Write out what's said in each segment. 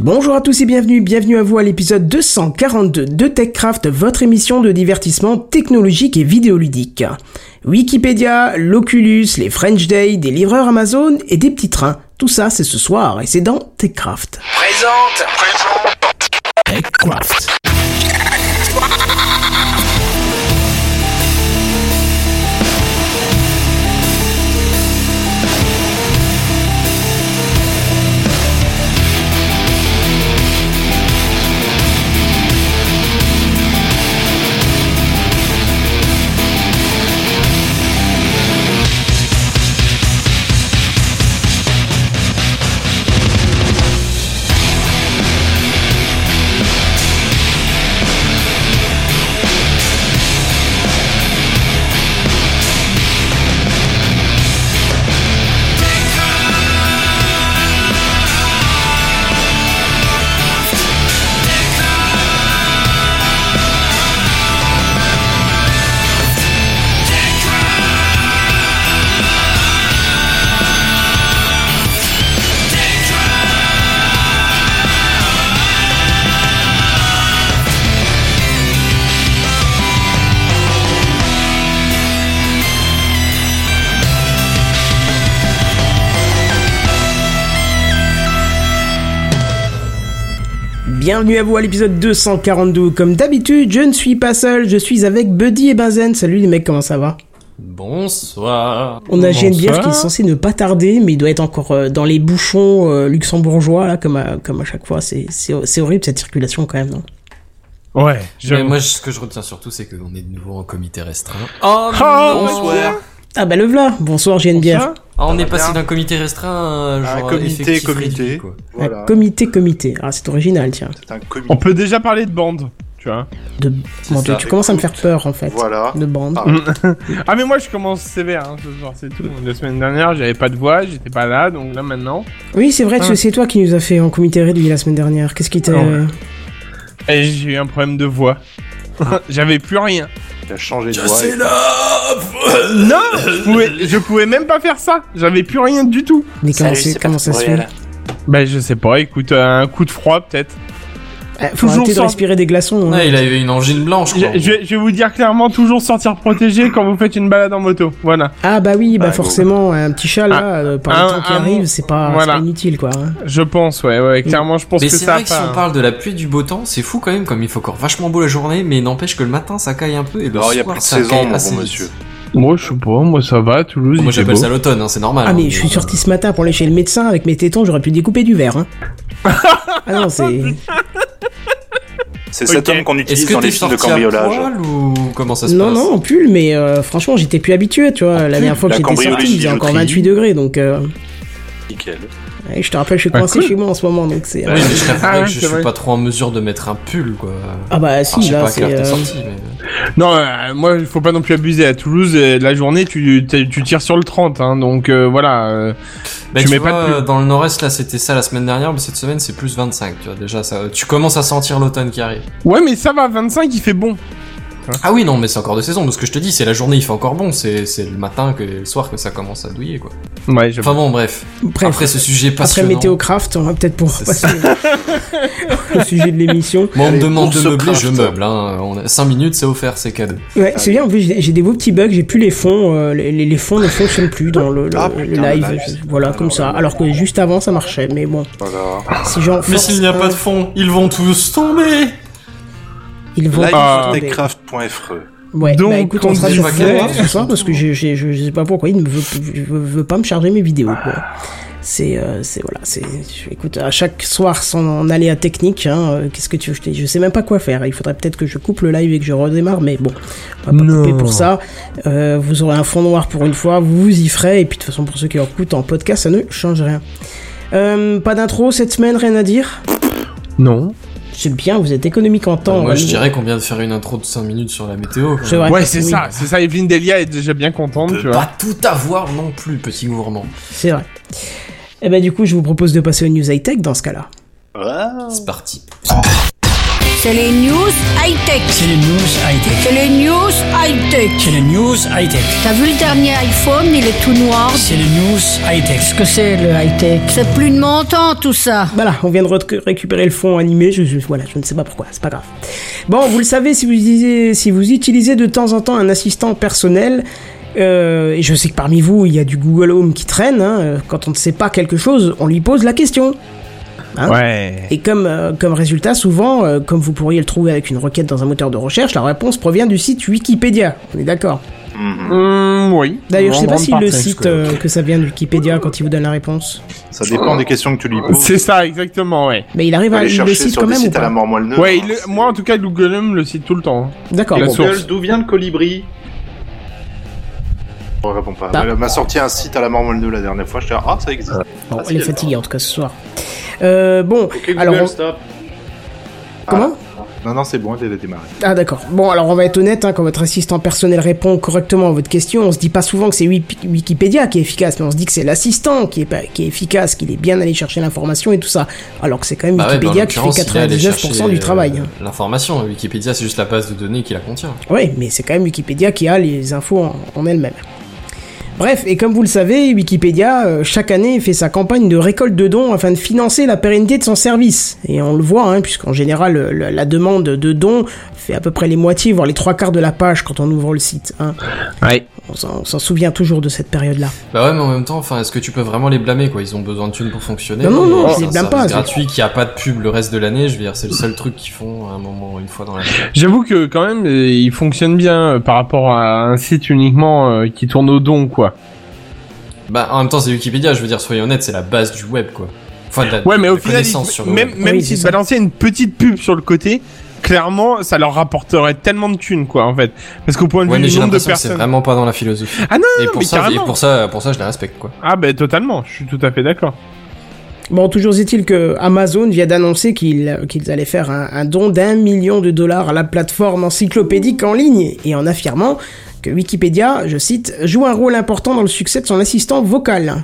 Bonjour à tous et bienvenue, bienvenue à vous à l'épisode 242 de TechCraft, votre émission de divertissement technologique et vidéoludique. Wikipédia, l'Oculus, les French Day, des livreurs Amazon et des petits trains. Tout ça, c'est ce soir et c'est dans TechCraft. Présente, présente. TechCraft. Bienvenue à vous à l'épisode 242. Comme d'habitude, je ne suis pas seul, je suis avec Buddy et Benzen. Salut les mecs, comment ça va? Bonsoir. On a GNBF qui est censé ne pas tarder, mais il doit être encore euh, dans les bouchons euh, luxembourgeois, là, comme à, comme à chaque fois. C'est, c'est, c'est horrible cette circulation quand même, non? Ouais, je... Mais moi, ce que je retiens surtout, c'est qu'on est de nouveau en comité restreint. Oh, Bonsoir. Ah bah le v'là Bonsoir GNBF. Ah, on est passé d'un comité restreint à un Un genre comité, comité. réduit, quoi. Voilà. Ah, comité, comité. Ah, c'est original, tiens. Un. On peut déjà parler de bande, tu vois. De... Bon, tu, ça. tu commences à me faire peur, en fait. Voilà. De bande. Ah. Ah mais moi je commence sévère hein, ce soir, c'est tout. La semaine dernière j'avais pas de voix, j'étais pas là, donc là maintenant. Oui, c'est vrai que Ah. c'est toi qui nous a fait en comité réduit la semaine dernière. Qu'est-ce qui t'a... Ah. Et j'ai eu un problème de voix. J'avais plus rien. Il a changé de voix. et- Non, je pouvais, je pouvais même pas faire ça. J'avais plus rien du tout. Mais comment, c'est- comment ça se fait Bah je sais pas, écoute, un coup de froid peut-être. Eh, Faut Toujours arrêter de sans- respirer des glaçons. hein. Il avait une angine blanche, Je, quoi. je vais- je vais vous dire clairement, toujours sortir protégé quand vous faites une balade en moto. Voilà. Ah bah oui, bah Ah, forcément, un petit chat là, euh, par un- le temps qui arrive, c'est pas, c'est voilà. pas inutile quoi. hein. Je pense, ouais, ouais, clairement, je pense Mais que c'est ça vrai a que si on parle de la pluie et du beau temps, c'est fou quand même, comme il faut encore vachement beau la journée, mais n'empêche que le matin ça caille un peu et le Alors, il y a soir plus de ça saison, caille mon vite. Moi, je sais pas, moi ça va, Toulouse, Moi j'appelle ça l'automne, hein, c'est normal. Ah hein, mais je suis sorti ce matin pour aller chez le médecin avec mes tétons, j'aurais pu découper du verre. Hein. ah non, c'est... C'est cet homme qu'on utilise que dans les films de à cambriolage. poil ou comment ça se Non, passe non, en pull, mais euh, franchement, j'étais plus habitué, tu vois. La dernière fois que j'étais sorti, il faisait encore bijouterie. 28 degrés, donc... Euh... Nickel. Ouais, je te rappelle, je suis Ah, coincé cool. chez moi en ce moment, donc c'est... Oui, mais je t'avouerais Ah, que ouais, je suis vrai. pas trop en mesure de mettre un pull, quoi. Ah bah Alors, si, je sais là, pas à quelle c'est... euh, sorti, mais... Non, euh, moi, il faut pas non plus abuser. À Toulouse, euh, la journée, tu, tu, tu tires sur le 30, hein, donc euh, voilà. euh, Bah, Tu tu, mets vois, pas de pull. dans le nord-est, là, c'était ça la semaine dernière, mais cette semaine, c'est plus 25, tu vois. Déjà, ça, tu commences à sentir l'automne qui arrive. Ouais, mais ça va, 25, il fait bon. Ah oui, non, mais c'est encore de saison. Mais ce que je te dis, c'est la journée, il fait encore bon. C'est, c'est le matin que le soir que ça commence à douiller, quoi. Ouais, je... Enfin bon, bref. Bref, Après ce sujet après passionnant. Météocraft, on va peut-être pour passer au sujet de l'émission. Moi, on me demande de meubler, je meuble. Hein. On a 5 minutes, c'est offert, c'est cadeau. Ouais, c'est bien, en plus j'ai des beaux petits bugs, j'ai plus les fonds, euh, les, les- les fonds ne fonctionnent plus dans le, le- Ah, le putain, live, le voilà, comme Alors, ça, alors que juste avant ça marchait, mais bon, Voilà. si j'en Mais s'il n'y a pas de fond, ils vont tous tomber. Ils vont Live sur tomber. techcraft.fre. Ouais, Donc, bah écoute, on on sera sur quel- ce soir parce que j'ai- je, je sais pas pourquoi il ne veut, veut, veut pas me charger mes vidéos, quoi. C'est, euh, c'est voilà, c'est, je- écoute, à chaque soir son aléa technique, hein, euh, qu'est-ce que tu veux, je, je sais même pas quoi faire. Il faudrait peut-être que je coupe le live et que je redémarre, mais bon, on va pas Non. couper pour ça. Euh, vous aurez un fond noir pour une fois, vous vous y ferez, et puis de toute façon pour ceux qui écoutent en podcast, ça ne change rien. Euh, pas d'intro cette semaine, rien à dire? Non. C'est bien, vous êtes économique en temps. Moi, euh, je dirais qu'on vient de faire une intro de 5 minutes sur la météo. Ouais, c'est oui. ça, c'est ça. Evelyne Delia est déjà bien contente, On tu vois. pas tout avoir non plus, petit gourmand. C'est vrai. Et ben du coup, je vous propose de passer aux news high tech dans ce cas-là. Ah. C'est parti. C'est les news high-tech. C'est les news high-tech. C'est les news high-tech. C'est les news high-tech. T'as vu le dernier iPhone, il est tout noir. C'est les news high-tech. Qu'est-ce que c'est le high-tech? C'est plus de mon temps tout ça. Voilà, on vient de re- récupérer le fond animé, je, je- voilà, je ne sais pas pourquoi, c'est pas grave. Bon, vous le savez, si vous, utilisez, si vous utilisez de temps en temps un assistant personnel, euh, et je sais que parmi vous, il y a du Google Home qui traîne, hein, euh, quand on ne sait pas quelque chose, on lui pose la question. Hein Ouais. Et comme, euh, comme résultat, souvent, euh, comme vous pourriez le trouver avec une requête dans un moteur de recherche, la réponse provient du site Wikipédia. On est d'accord Mhm. Hum, oui. D'ailleurs, je sais pas s'il le cite euh, que ça vient de Wikipédia quand il vous donne la réponse. Ça dépend des questions que tu lui poses. C'est ça, exactement, ouais. Mais il arrive à le sur quand même ou à la mort moelle Ouais, il le- moi en tout cas, Google le cite tout le temps. hein. D'accord. Google, d'où vient le colibri? On répond pas. Ah. Elle m'a sorti un site à la mort moelle 2 la dernière fois. Je dis ah ça existe. Bon, Ah, si, elle est fatiguée en tout cas ce soir. Euh, bon, Ok Google alors on- stop. comment Ah. Non non c'est bon, elle a démarré. Ah d'accord. Bon, alors on va être honnête, hein, quand votre assistant personnel répond correctement à votre question, on se dit pas souvent que c'est Wikipédia qui est efficace, mais on se dit que c'est l'assistant qui est, pas- qui est efficace, qu'il est bien allé chercher l'information et tout ça. Alors que c'est quand même Bah ouais, bah, Wikipédia qui fait l'occurrence, il est allé 99% chercher, du travail. euh, hein. L'information, Wikipédia, c'est juste la base de données qui la contient. Oui, mais c'est quand même Wikipédia qui a les infos en, en elle-même. Bref, et comme vous le savez, Wikipédia, euh, chaque année, fait sa campagne de récolte de dons afin de financer la pérennité de son service. Et on le voit, hein, puisqu'en général, la, demande de dons fait à peu près les moitiés, voire les trois quarts de la page quand on ouvre le site. hein. On s'en- souvient toujours de cette période-là. Bah ouais, mais en même temps, enfin, est-ce que tu peux vraiment les blâmer, quoi? Ils ont besoin de thunes pour fonctionner. Non, non, non, Et je les un blâme pas, c'est- gratuit qui a pas de pub le reste de l'année, je veux dire, c'est le seul truc qu'ils font à un moment, une fois dans l'année. J'avoue que quand même, euh, il fonctionne bien euh, par rapport à un site uniquement euh, qui tourne au don, quoi. Bah, en même temps, c'est Wikipédia, je veux dire, soyons honnêtes, c'est la base du web, quoi. Enfin, de la, Ouais, mais au final, connaissance il- sur le même, web. même Oui, s'ils balançaient une petite pub sur le côté, clairement, ça leur rapporterait tellement de thunes, quoi, en fait. Parce qu'au point de Ouais, vue du nombre de que c'est personnes. vraiment pas dans la philosophie. Ah non, Et non, pour mais ça, et carrément. pour ça, pour ça, je la respecte, quoi. Ah ben totalement, je suis tout à fait d'accord. Bon, toujours est-il que Amazon vient d'annoncer qu'ils qu'ils allaient faire un, un don d'un million de dollars à la plateforme encyclopédique en ligne, et en affirmant que Wikipédia, je cite, joue un rôle important dans le succès de son assistant vocal.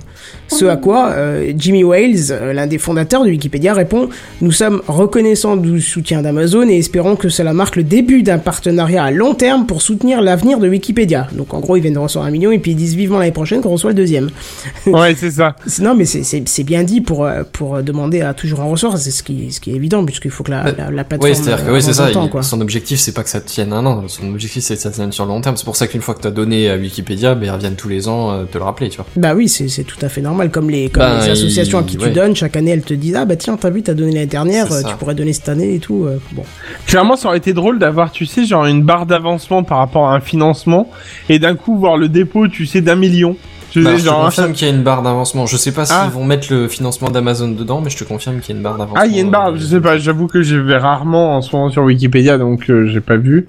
Ce à quoi euh, Jimmy Wales, euh, l'un des fondateurs de Wikipédia, répond Nous sommes reconnaissants du soutien d'Amazon et espérons que cela marque le début d'un partenariat à long terme pour soutenir l'avenir de Wikipédia. Donc en gros, ils viennent de recevoir un million et puis ils disent vivement l'année prochaine qu'on reçoit le deuxième. Ouais, c'est ça. Non, mais c'est- bien dit pour, euh, pour demander à toujours en recevoir, c'est ce qui, ce qui est évident, puisqu'il faut que la, la, la plateforme. Oui, c'est-à-dire que oui, c'est ça. temps, il- son objectif, c'est pas que ça tienne un an. Son objectif, c'est que ça tienne sur le long terme. C'est pour ça qu'une fois que t'as donné à Wikipédia, ben, ils reviennent tous les ans euh, te le rappeler, tu vois. Bah oui, c'est tout à fait normal. Comme les, comme Ben, les associations à qui tu ouais. donnes, chaque année, elles te disent Ah bah tiens, t'as vu, t'as donné l'année dernière, euh, tu pourrais donner cette année et tout. euh, bon. Clairement, ça aurait été drôle d'avoir, tu sais, genre une barre d'avancement par rapport à un financement, et d'un coup voir le dépôt, tu sais, d'un million. Je Bah, sais, je te confirme qu'il y a une barre d'avancement. Je sais pas s'ils Ah. vont mettre le financement d'Amazon dedans, mais je te confirme qu'il y a une barre d'avancement. Ah, il y a une barre, euh, je sais pas, j'avoue que je vais rarement en ce moment sur Wikipédia, donc euh, j'ai pas vu.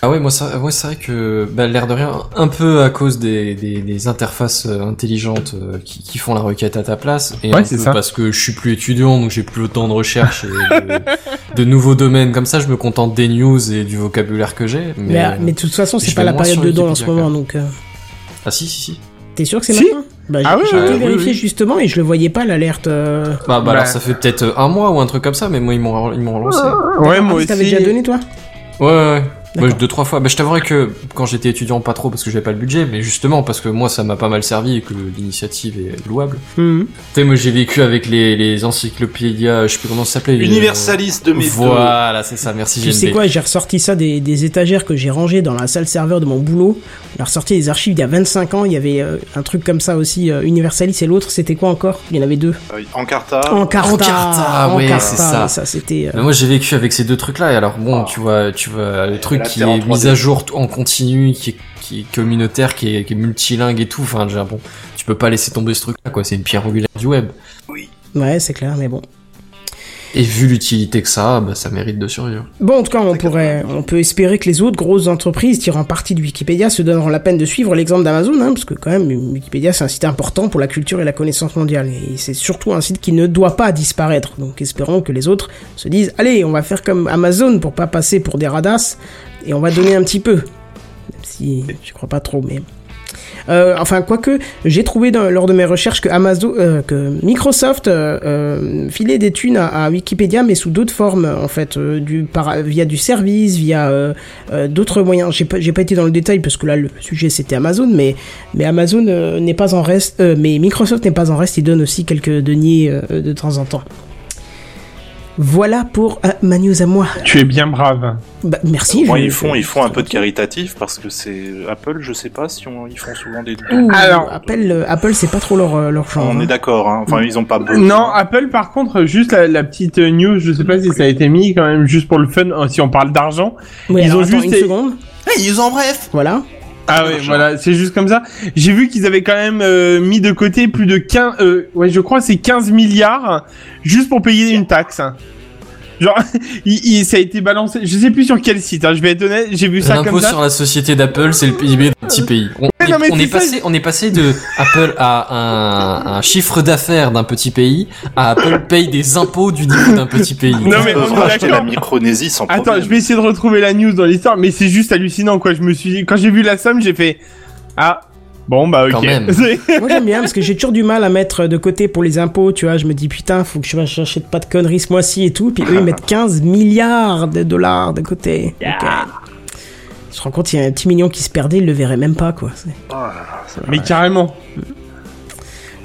Ah ouais, moi, ça, ouais, c'est vrai que, bah, l'air de rien, un peu à cause des, des, des interfaces euh, intelligentes euh, qui, qui font la requête à ta place, et Ouais, un c'est peu ça. parce que je suis plus étudiant, donc j'ai plus autant de recherche et de, de nouveaux domaines comme ça, je me contente des news et du vocabulaire que j'ai. Mais, Mais, euh, mais de toute façon, c'est pas la période sur de don en ce moment, donc. euh, Ah si, si, si. T'es sûr que c'est Si maintenant Bah, Ah j'ai oui, j'ai oui, été oui, vérifier oui. justement et je le voyais pas l'alerte. euh. Bah, bah, Bah. alors ça fait peut-être un mois ou un truc comme ça, mais moi ils m'ont ils m'ont relancé. Ouais, Ah, moi tu aussi. T'avais déjà donné toi Ouais, ouais, Ouais, deux trois fois. Bah, je t'avouerais que quand j'étais étudiant, pas trop parce que j'avais pas le budget, mais justement parce que moi ça m'a pas mal servi et que l'initiative est louable. Tu sais, moi j'ai vécu avec les, les encyclopédias, je sais plus comment ça s'appelait. les- Universaliste de mes. Voilà, c'est ça, merci Tu sais quoi, j'ai ressorti ça des, des étagères que j'ai rangées dans la salle serveur de mon boulot. J'ai ressorti des archives il y a 25 ans, il y avait euh, un truc comme ça aussi, euh, Universalis et l'autre c'était quoi encore? Il y en avait deux. Euh, Encarta. Encarta, Encarta, ouais, c'est ça. Ça c'était. euh, moi j'ai vécu avec ces deux trucs là et alors bon Oh. tu vois tu vois le truc qui est 3D. mis à jour en continu qui est, qui est communautaire qui est, qui est multilingue et tout. Enfin déjà bon tu peux pas laisser tomber ce truc là quoi. C'est une pierre angulaire du web. Ouais, c'est clair, mais bon. et vu l'utilité que ça a bah ça mérite de survivre. Bon, en tout cas, on pourrait, on peut espérer que les autres grosses entreprises tirant parti de Wikipédia se donneront la peine de suivre l'exemple d'Amazon, hein, parce que quand même, Wikipédia c'est un site important pour la culture et la connaissance mondiale, et c'est surtout un site qui ne doit pas disparaître. Donc, espérons que les autres se disent, allez, on va faire comme Amazon pour pas passer pour des radasses, et on va donner un petit peu. Même si je crois pas trop, mais Euh, enfin, quoique, j'ai trouvé lors de mes recherches que Amazon, euh, que Microsoft euh, euh, filait des thunes à, Wikipédia, mais sous d'autres formes, en fait, via du service, via d'autres moyens. J'ai pas, été dans le détail parce que là, le sujet c'était Amazon, mais, mais Amazon n'est pas en reste, mais Microsoft n'est pas en reste. Il donne aussi quelques deniers de temps en temps. Voilà pour euh, ma news à moi. Tu es bien brave. Bah, merci. Moi, je- ils font, je- ils font un peu de caritatif parce que c'est Apple. Je sais pas si on, ils font souvent des. Ouh, Alors- Apple, euh, Apple, c'est pas trop leur, euh, leur genre. On hein. est d'accord. Hein. Enfin, ils ont pas besoin. Non, Apple, par contre, juste la, la petite euh, news, je sais pas si ça a été mis quand même, juste pour le fun, euh, si on parle d'argent. Ils alors, ont attends juste une seconde. ils ont bref. Voilà. Ah ouais, L'argent. voilà, c'est juste comme ça. J'ai vu qu'ils avaient quand même euh, mis de côté plus de 15, euh, ouais, je crois c'est 15 milliards juste pour payer une taxe. Genre, il, il- ça a été balancé, je sais plus sur quel site, hein, je vais être honnête, j'ai vu ça comme L'impôt ça. sur la société d'Apple, c'est le PIB d'un petit pays. On, Mais non, mais on c'est est ça, passé, on est passé de Apple à un, un chiffre d'affaires d'un petit pays à Apple paye des impôts du niveau d'un petit pays. Non, mais on est racheter la. Micronésie sans Attends, problème. je vais essayer de retrouver la news dans l'histoire, mais c'est juste hallucinant, quoi. Je me suis dit, quand j'ai vu la somme, j'ai fait, ah, bon, bah, ok. Quand même. Moi j'aime bien parce que j'ai toujours du mal à mettre de côté pour les impôts, tu vois. Je me dis putain, faut que je j'achète pas de conneries ce mois-ci et tout. Puis eux ils mettent 15 milliards de dollars de côté. Donc, euh, je me rends compte, il y a un petit million qui se perdait, ils le verraient même pas quoi. Oh là là, mais carrément.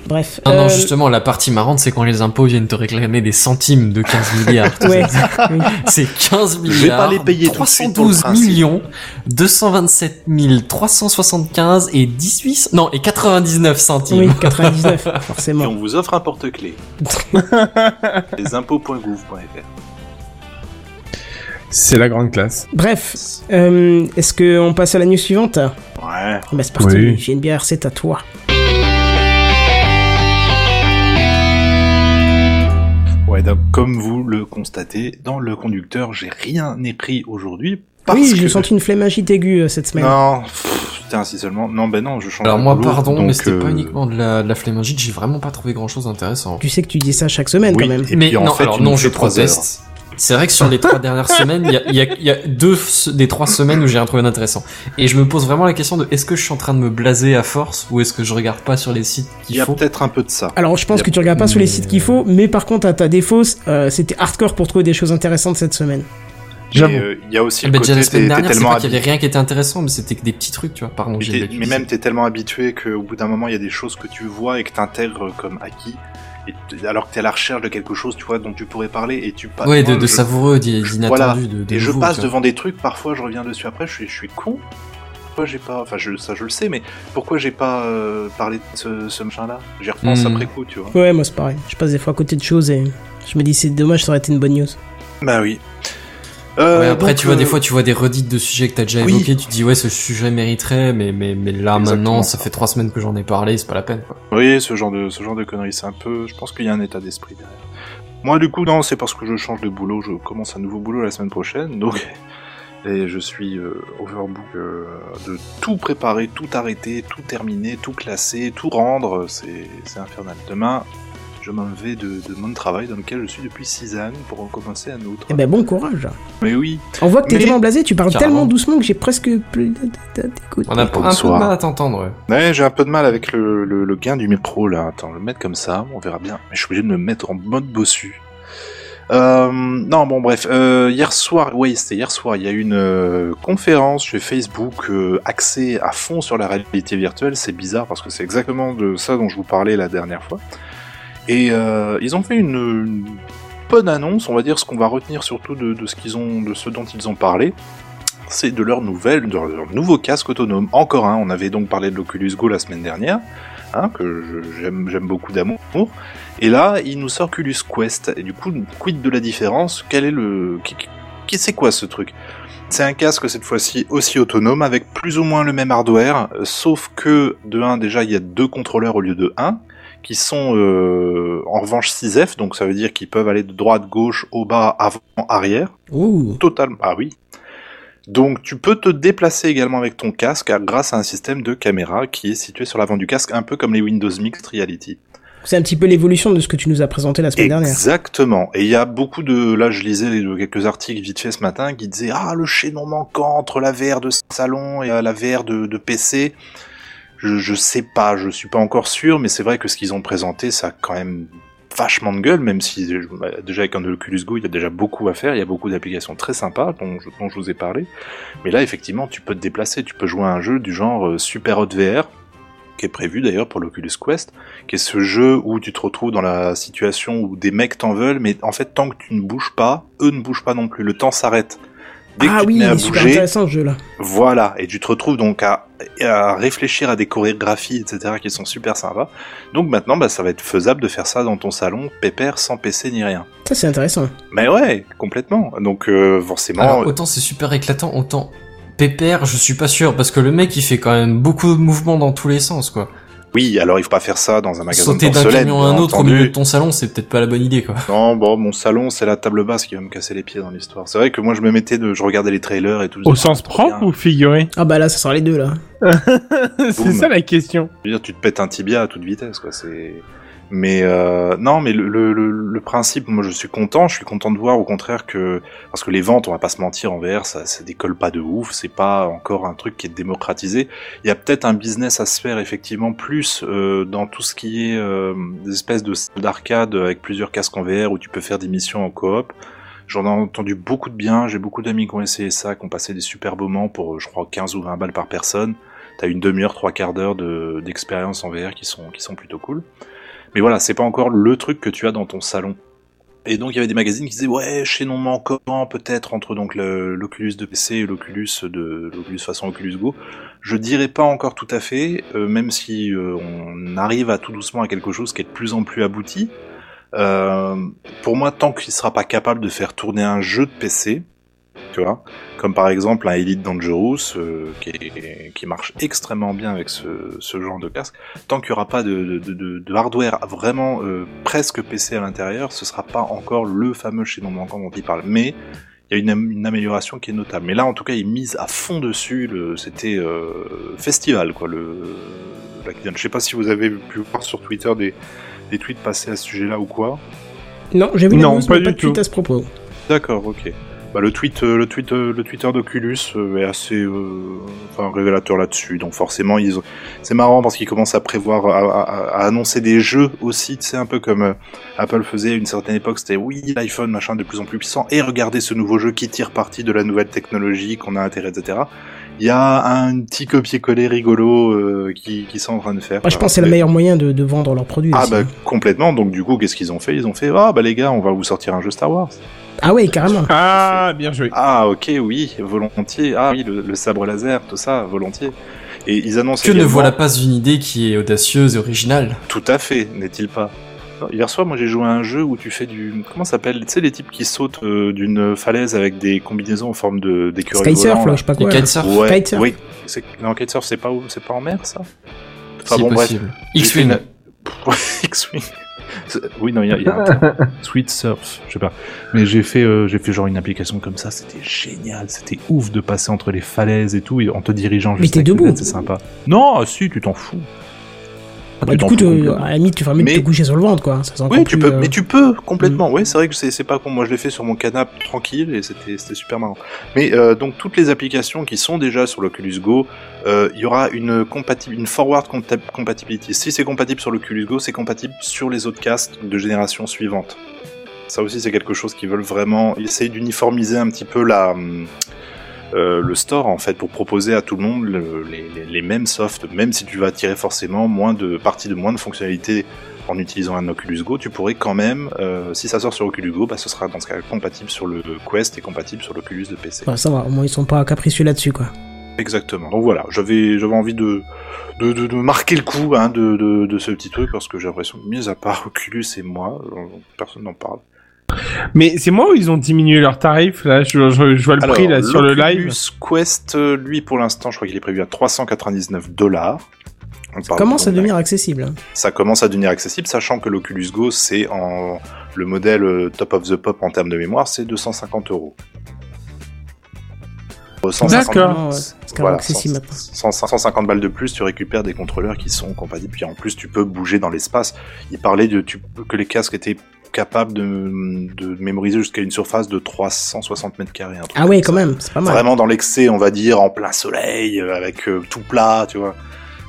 Bref. Non, non, euh, justement, la partie marrante, c'est quand les impôts viennent te réclamer des centimes de 15 milliards. Ouais. C'est 15 vais pas milliards, les payer tout de suite pour le 312 principe. millions, 227 375 et 18, non, et 99 centimes. Oui, 99, Et forcément. on vous offre un porte-clés. Lesimpôts.gouv.fr. C'est la grande classe. Bref, euh, est-ce qu'on passe à la news suivante? Ouais. Bah c'est parti, Oui. j'ai une bière, c'est à toi. Ouais, donc, comme vous le constatez, dans le conducteur, j'ai rien pris aujourd'hui. Parce oui, que... j'ai senti une phlébingite aiguë euh, cette semaine. Non, pff, putain, si seulement. Non, ben non, je change Alors moi, boulot, pardon, donc, mais c'était pas euh, uniquement de la, de la flémingite, j'ai vraiment pas trouvé grand chose d'intéressant. Tu sais que tu dis ça chaque semaine Oui, quand même. et mais puis en fait, alors non, je proteste. C'est vrai que sur les trois dernières semaines, il y a, il y, a, il y a deux des trois semaines où j'ai rien trouvé d'intéressant. Et je me pose vraiment la question de est-ce que je suis en train de me blaser à force ou est-ce que je regarde pas sur les sites Il qu'il y a faut? peut-être un peu de ça. Alors je pense que tu regardes pas sur les sites qu'il faut, mais par contre à ta défaut, euh, c'était hardcore pour trouver des choses intéressantes cette semaine. Euh, Il y a aussi Eh le déjà côté, la dernière, c'est tellement pas qu'il y avait habitué. rien qui était intéressant, mais c'était que des petits trucs, tu vois. Pardon, Mais, mais même t'es tellement habitué qu'au bout d'un moment il y a des choses que tu vois et que t'intègres comme acquis et alors que t'es à la recherche de quelque chose tu vois dont tu pourrais parler et tu passes Ouais, de, de je- savoureux, d'i- voilà. d'inattendu, de, de et je passe tu devant des trucs parfois je reviens dessus après je suis je suis con. Pourquoi j'ai pas enfin je, ça je le sais mais pourquoi j'ai pas euh, parlé de ce, ce machin là j'y repense Hmm. après coup tu vois. Ouais, moi c'est pareil. Je passe des fois à côté de choses et je me dis c'est dommage, ça aurait été une bonne news. bah oui Euh, Ouais, après, donc, tu vois, des euh, fois, tu vois des redites de sujets que t'as déjà oui. évoqués, tu te dis, ouais, ce sujet mériterait, mais, mais, mais là, Exactement maintenant, ça fait trois semaines que j'en ai parlé, c'est pas la peine, quoi. Oui, ce genre de ce genre de conneries, c'est un peu. Je pense qu'il y a un état d'esprit derrière. Moi, du coup, non, c'est parce que je change de boulot. Je commence un nouveau boulot la semaine prochaine, donc et je suis euh, overbook de tout préparer, tout arrêter, tout terminer, tout classer, tout rendre. C'est c'est infernal. Demain, je m'en vais de, de mon travail dans lequel je suis depuis 6 ans pour recommencer un autre. Eh ben bon courage. Mais oui. On voit que t'es Mais- tellement blasé, tu parles Carrément. tellement doucement que j'ai presque plus d'écoute. On a un peu de mal à t'entendre, ouais. J'ai un peu de mal avec le, le, le gain du micro là. Attends, je vais le mettre comme ça, on verra bien. Mais je suis obligé de me mettre en mode bossu. Euh, non, bon, bref. Euh, hier soir, oui, c'était hier soir. Il y a eu une euh, conférence chez Facebook euh, axée à fond sur la réalité virtuelle. C'est bizarre parce que c'est exactement de ça dont je vous parlais la dernière fois. Et euh, ils ont fait une, une bonne annonce, on va dire, ce qu'on va retenir surtout de, de ce qu'ils ont, de ce dont ils ont parlé. C'est de leur nouvelle, de leur nouveau casque autonome. Encore un. On avait donc parlé de l'Oculus Go la semaine dernière, hein, que j'aime, beaucoup d'amour. Et là, il nous sort Oculus Quest. Et du coup, quid de la différence? Quel est le, c'est quoi ce truc? C'est un casque cette fois-ci aussi autonome avec plus ou moins le même hardware, sauf que de 1 déjà il y a deux contrôleurs au lieu de 1 qui sont euh, en revanche 6F, donc ça veut dire qu'ils peuvent aller de droite, gauche, au bas, avant, arrière Ouh. totalement. Ah oui. Donc tu peux te déplacer également avec ton casque grâce à un système de caméra qui est situé sur l'avant du casque, un peu comme les Windows Mixed Reality. C'est un petit peu l'évolution de ce que tu nous as présenté la semaine dernière. Exactement. Et il y a beaucoup de, là je lisais quelques articles vite fait ce matin qui disaient ah le chaînon manquant entre la VR de salon et la VR de, de PC. Je, je sais pas, je suis pas encore sûr, mais c'est vrai que ce qu'ils ont présenté, ça a quand même vachement de gueule, même si bah, déjà avec un Oculus Go, il y a déjà beaucoup à faire, il y a beaucoup d'applications très sympas dont je, dont je vous ai parlé. Mais là, effectivement, tu peux te déplacer, tu peux jouer à un jeu du genre euh, Super Hot VR, qui est prévu d'ailleurs pour l'Oculus Quest, qui est ce jeu où tu te retrouves dans la situation où des mecs t'en veulent, mais en fait, tant que tu ne bouges pas, eux ne bougent pas non plus, le temps s'arrête. Dès que ah tu te oui, mets à il super bouger, intéressant ce jeu-là. voilà, et tu te retrouves donc à, à réfléchir à des chorégraphies, etc., qui sont super sympas. Donc maintenant, bah, ça va être faisable de faire ça dans ton salon, pépère, sans PC ni rien. Ça, c'est intéressant. Mais ouais, complètement. Donc euh, forcément, Alors, autant c'est super éclatant, autant pépère, je suis pas sûr, parce que le mec il fait quand même beaucoup de mouvements dans tous les sens, quoi. Oui, alors il faut pas faire ça dans un magasin Sauter de d'un porcelaine. camion à un autre au milieu de ton salon, c'est peut-être pas la bonne idée, quoi. Non, bon, mon salon, c'est la table basse qui va me casser les pieds dans l'histoire. C'est vrai que moi, je me mettais de, je regardais les trailers et tout. Au sens propre bien. ou figuré? Ah bah là, ça sera les deux, là. C'est Boum. ça la question. Je veux dire, tu te pètes un tibia à toute vitesse, quoi. C'est. Mais euh, non, mais le, le, le, principe, moi, je suis content. Je suis content de voir, au contraire, que parce que les ventes, on va pas se mentir, en VR, ça, ça décolle pas de ouf. C'est pas encore un truc qui est démocratisé. Il y a peut-être un business à se faire effectivement plus euh, dans tout ce qui est euh, des espèces de d'arcade avec plusieurs casques en VR où tu peux faire des missions en coop. J'en ai entendu beaucoup de bien, j'ai beaucoup d'amis qui ont essayé ça, qui ont passé des super moments pour, je crois, 15 ou 20 balles par personne. T'as une demi-heure, trois quarts d'heure de- d'expérience en VR qui sont, qui sont plutôt cool. Mais voilà, c'est pas encore le truc que tu as dans ton salon. Et donc il y avait des magazines qui disaient ouais chez non manquant peut-être entre donc l'Oculus de PC et l'Oculus de l'Oculus façon Oculus Go. Je dirais pas encore tout à fait, euh, même si euh, on arrive à tout doucement à quelque chose qui est de plus en plus abouti. Euh, pour moi, tant qu'il sera pas capable de faire tourner un jeu de PC, tu vois, comme par exemple un Elite Dangerous euh, qui, est- qui marche extrêmement bien avec ce, ce genre de casque, tant qu'il n'y aura pas de, de, de- de hardware vraiment euh, presque PC à l'intérieur, ce sera pas encore le fameux chez non manquant dont il parle. Mais il y a une, am- une amélioration qui est notable. Mais là, en tout cas, ils misent à fond dessus. le- C'était euh, festival, quoi. Le, la. Je sais pas si vous avez pu voir sur Twitter des, des tweets passés à ce sujet-là ou quoi. Non, j'ai vu Non, news, pas mais du pas de tweet tout. à ce propos. D'accord, ok. Bah, le tweet, euh, le tweet, euh, le Twitter d'Oculus euh, est assez, euh, enfin, révélateur là-dessus. Donc forcément, ils, ont- c'est marrant parce qu'ils commencent à prévoir, à, à- à annoncer des jeux aussi. Sais, un peu comme euh, Apple faisait à une certaine époque. C'était oui, l'iPhone machin de plus en plus puissant. Et regardez ce nouveau jeu qui tire parti de la nouvelle technologie qu'on a intérêt, etc. Il y a un petit copier-coller rigolo euh, qui, qui sont en train de faire. Bah, je pense que c'est le meilleur moyen de, de vendre leurs produits. Ah aussi. bah complètement. Donc du coup, qu'est-ce qu'ils ont fait? Ils ont fait ah bah les gars, on va vous sortir un jeu Star Wars. Ah ouais, carrément. Ah, bien joué. Ah ok oui volontiers ah oui le, le sabre laser tout ça volontiers et ils annoncent Que ne également- voilà pas une idée qui est audacieuse et originale. tout à fait n'est-il pas? Hier soir moi j'ai joué à un jeu où tu fais du comment ça s'appelle? Tu sais les types qui sautent euh, d'une falaise avec des combinaisons en forme de d'écureuil Skysurf, là, là. je sais pas quoi. kitesurf, ouais Kitesurf. oui c'est non kitesurf c'est pas où c'est pas en mer ça? Enfin si bon bref possible. X-Wing. X-Wing. Oui, non, il y a, il y a un terme. Sweet Surf, je sais pas. Mais j'ai fait, euh, j'ai fait genre une application comme ça, c'était génial, c'était ouf de passer entre les falaises et tout, et en te dirigeant Mais juste t'es avec le debout. c'est sympa. Non, si, tu t'en fous. Bah, Tu du coup, tu- à la limite, tu même Mais- te coucher sur le ventre, quoi. Ça Oui, tu plus, peux, euh, mais tu peux complètement. Oui, c'est vrai que c'est c'est pas con. Moi, je l'ai fait sur mon canapé tranquille et c'était c'était super marrant. Mais euh, donc toutes les applications qui sont déjà sur l'Oculus Go, euh, il y aura une une forward compa- compatibility. Si c'est compatible sur l'Oculus Go, c'est compatible sur les autres casques de génération suivante. Ça aussi, c'est quelque chose qu'ils veulent vraiment essayer d'uniformiser un petit peu la hum, euh, le store en fait pour proposer à tout le monde le- les, les- les mêmes softs, même si tu vas tirer forcément moins de partie de moins de fonctionnalités en utilisant un Oculus Go, tu pourrais quand même, euh, si ça sort sur Oculus Go, bah, ce sera dans ce cas compatible sur le Quest et compatible sur l'Oculus de PC. bah, ça va, au moins ils sont pas capricieux là-dessus, quoi. Exactement. Donc voilà, j'avais j'avais envie de de, de, de marquer le coup hein, de, de, de ce petit truc parce que j'ai l'impression mis à part Oculus et moi, euh, personne n'en parle. Mais c'est moi où ils ont diminué leur tarif là je, je, je vois le prix là sur le l'Oculus live. Quest, euh, lui, pour l'instant, je crois qu'il est prévu à 399 dollars. Commence à devenir accessible. Ça commence à devenir accessible, sachant que l'Oculus Go, c'est en le modèle euh, top of the pop en termes de mémoire, c'est 250 euros. Euh, 150 D'accord. Voilà, accessible 100 maintenant. 100 150 balles de plus, tu récupères des contrôleurs qui sont compatibles. Puis en plus, tu peux bouger dans l'espace. Il parlait de tu, que les casques étaient capables de, de mémoriser jusqu'à une surface de 360 mètres carrés. Ah comme quand ça. même, c'est pas mal. Vraiment dans l'excès, on va dire, en plein soleil, euh, avec euh, tout plat, tu vois.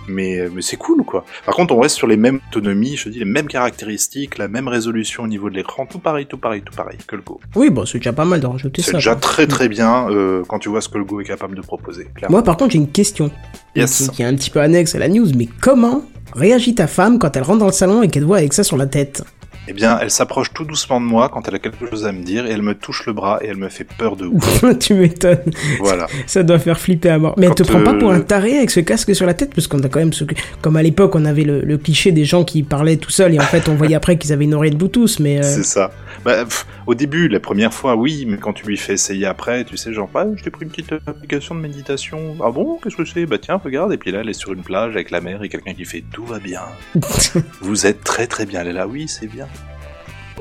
mais, mais c'est cool, quoi. Par contre, on reste sur les mêmes autonomies, je te dis, les mêmes caractéristiques, la même résolution au niveau de l'écran, tout pareil, tout pareil, tout pareil que le Go. Oui, bon, c'est déjà pas mal de rajouter C'est ça. déjà quoi. très très bien euh, quand tu vois ce que le Go est capable de proposer. Clairement. Moi, par contre, j'ai une question. Yes. Qui, qui est un petit peu annexe à la news, mais comment réagit ta femme quand elle rentre dans le salon et qu'elle voit avec ça sur la tête? Eh bien, elle s'approche tout doucement de moi quand elle a quelque chose à me dire et elle me touche le bras et elle me fait peur de ouf. Tu m'étonnes. voilà. Ça doit faire flipper à mort. Mais elle te Quand, prend pas euh, pour un taré avec ce casque sur la tête Parce qu'on a quand même ce... Comme à l'époque, on avait le, le cliché des gens qui parlaient tout seuls et en fait, on voyait après qu'ils avaient une oreille Bluetooth, mais... euh, C'est ça. Bah, pff, au début, la première fois, oui, mais quand tu lui fais essayer après, tu sais, genre, bah, je t'ai pris une petite application de méditation. Ah bon, qu'est-ce que c'est? Bah tiens, regarde. Et puis là, elle est sur une plage avec la mer et quelqu'un qui fait tout va bien. Vous êtes très très bien. Elle est là, oui, c'est bien.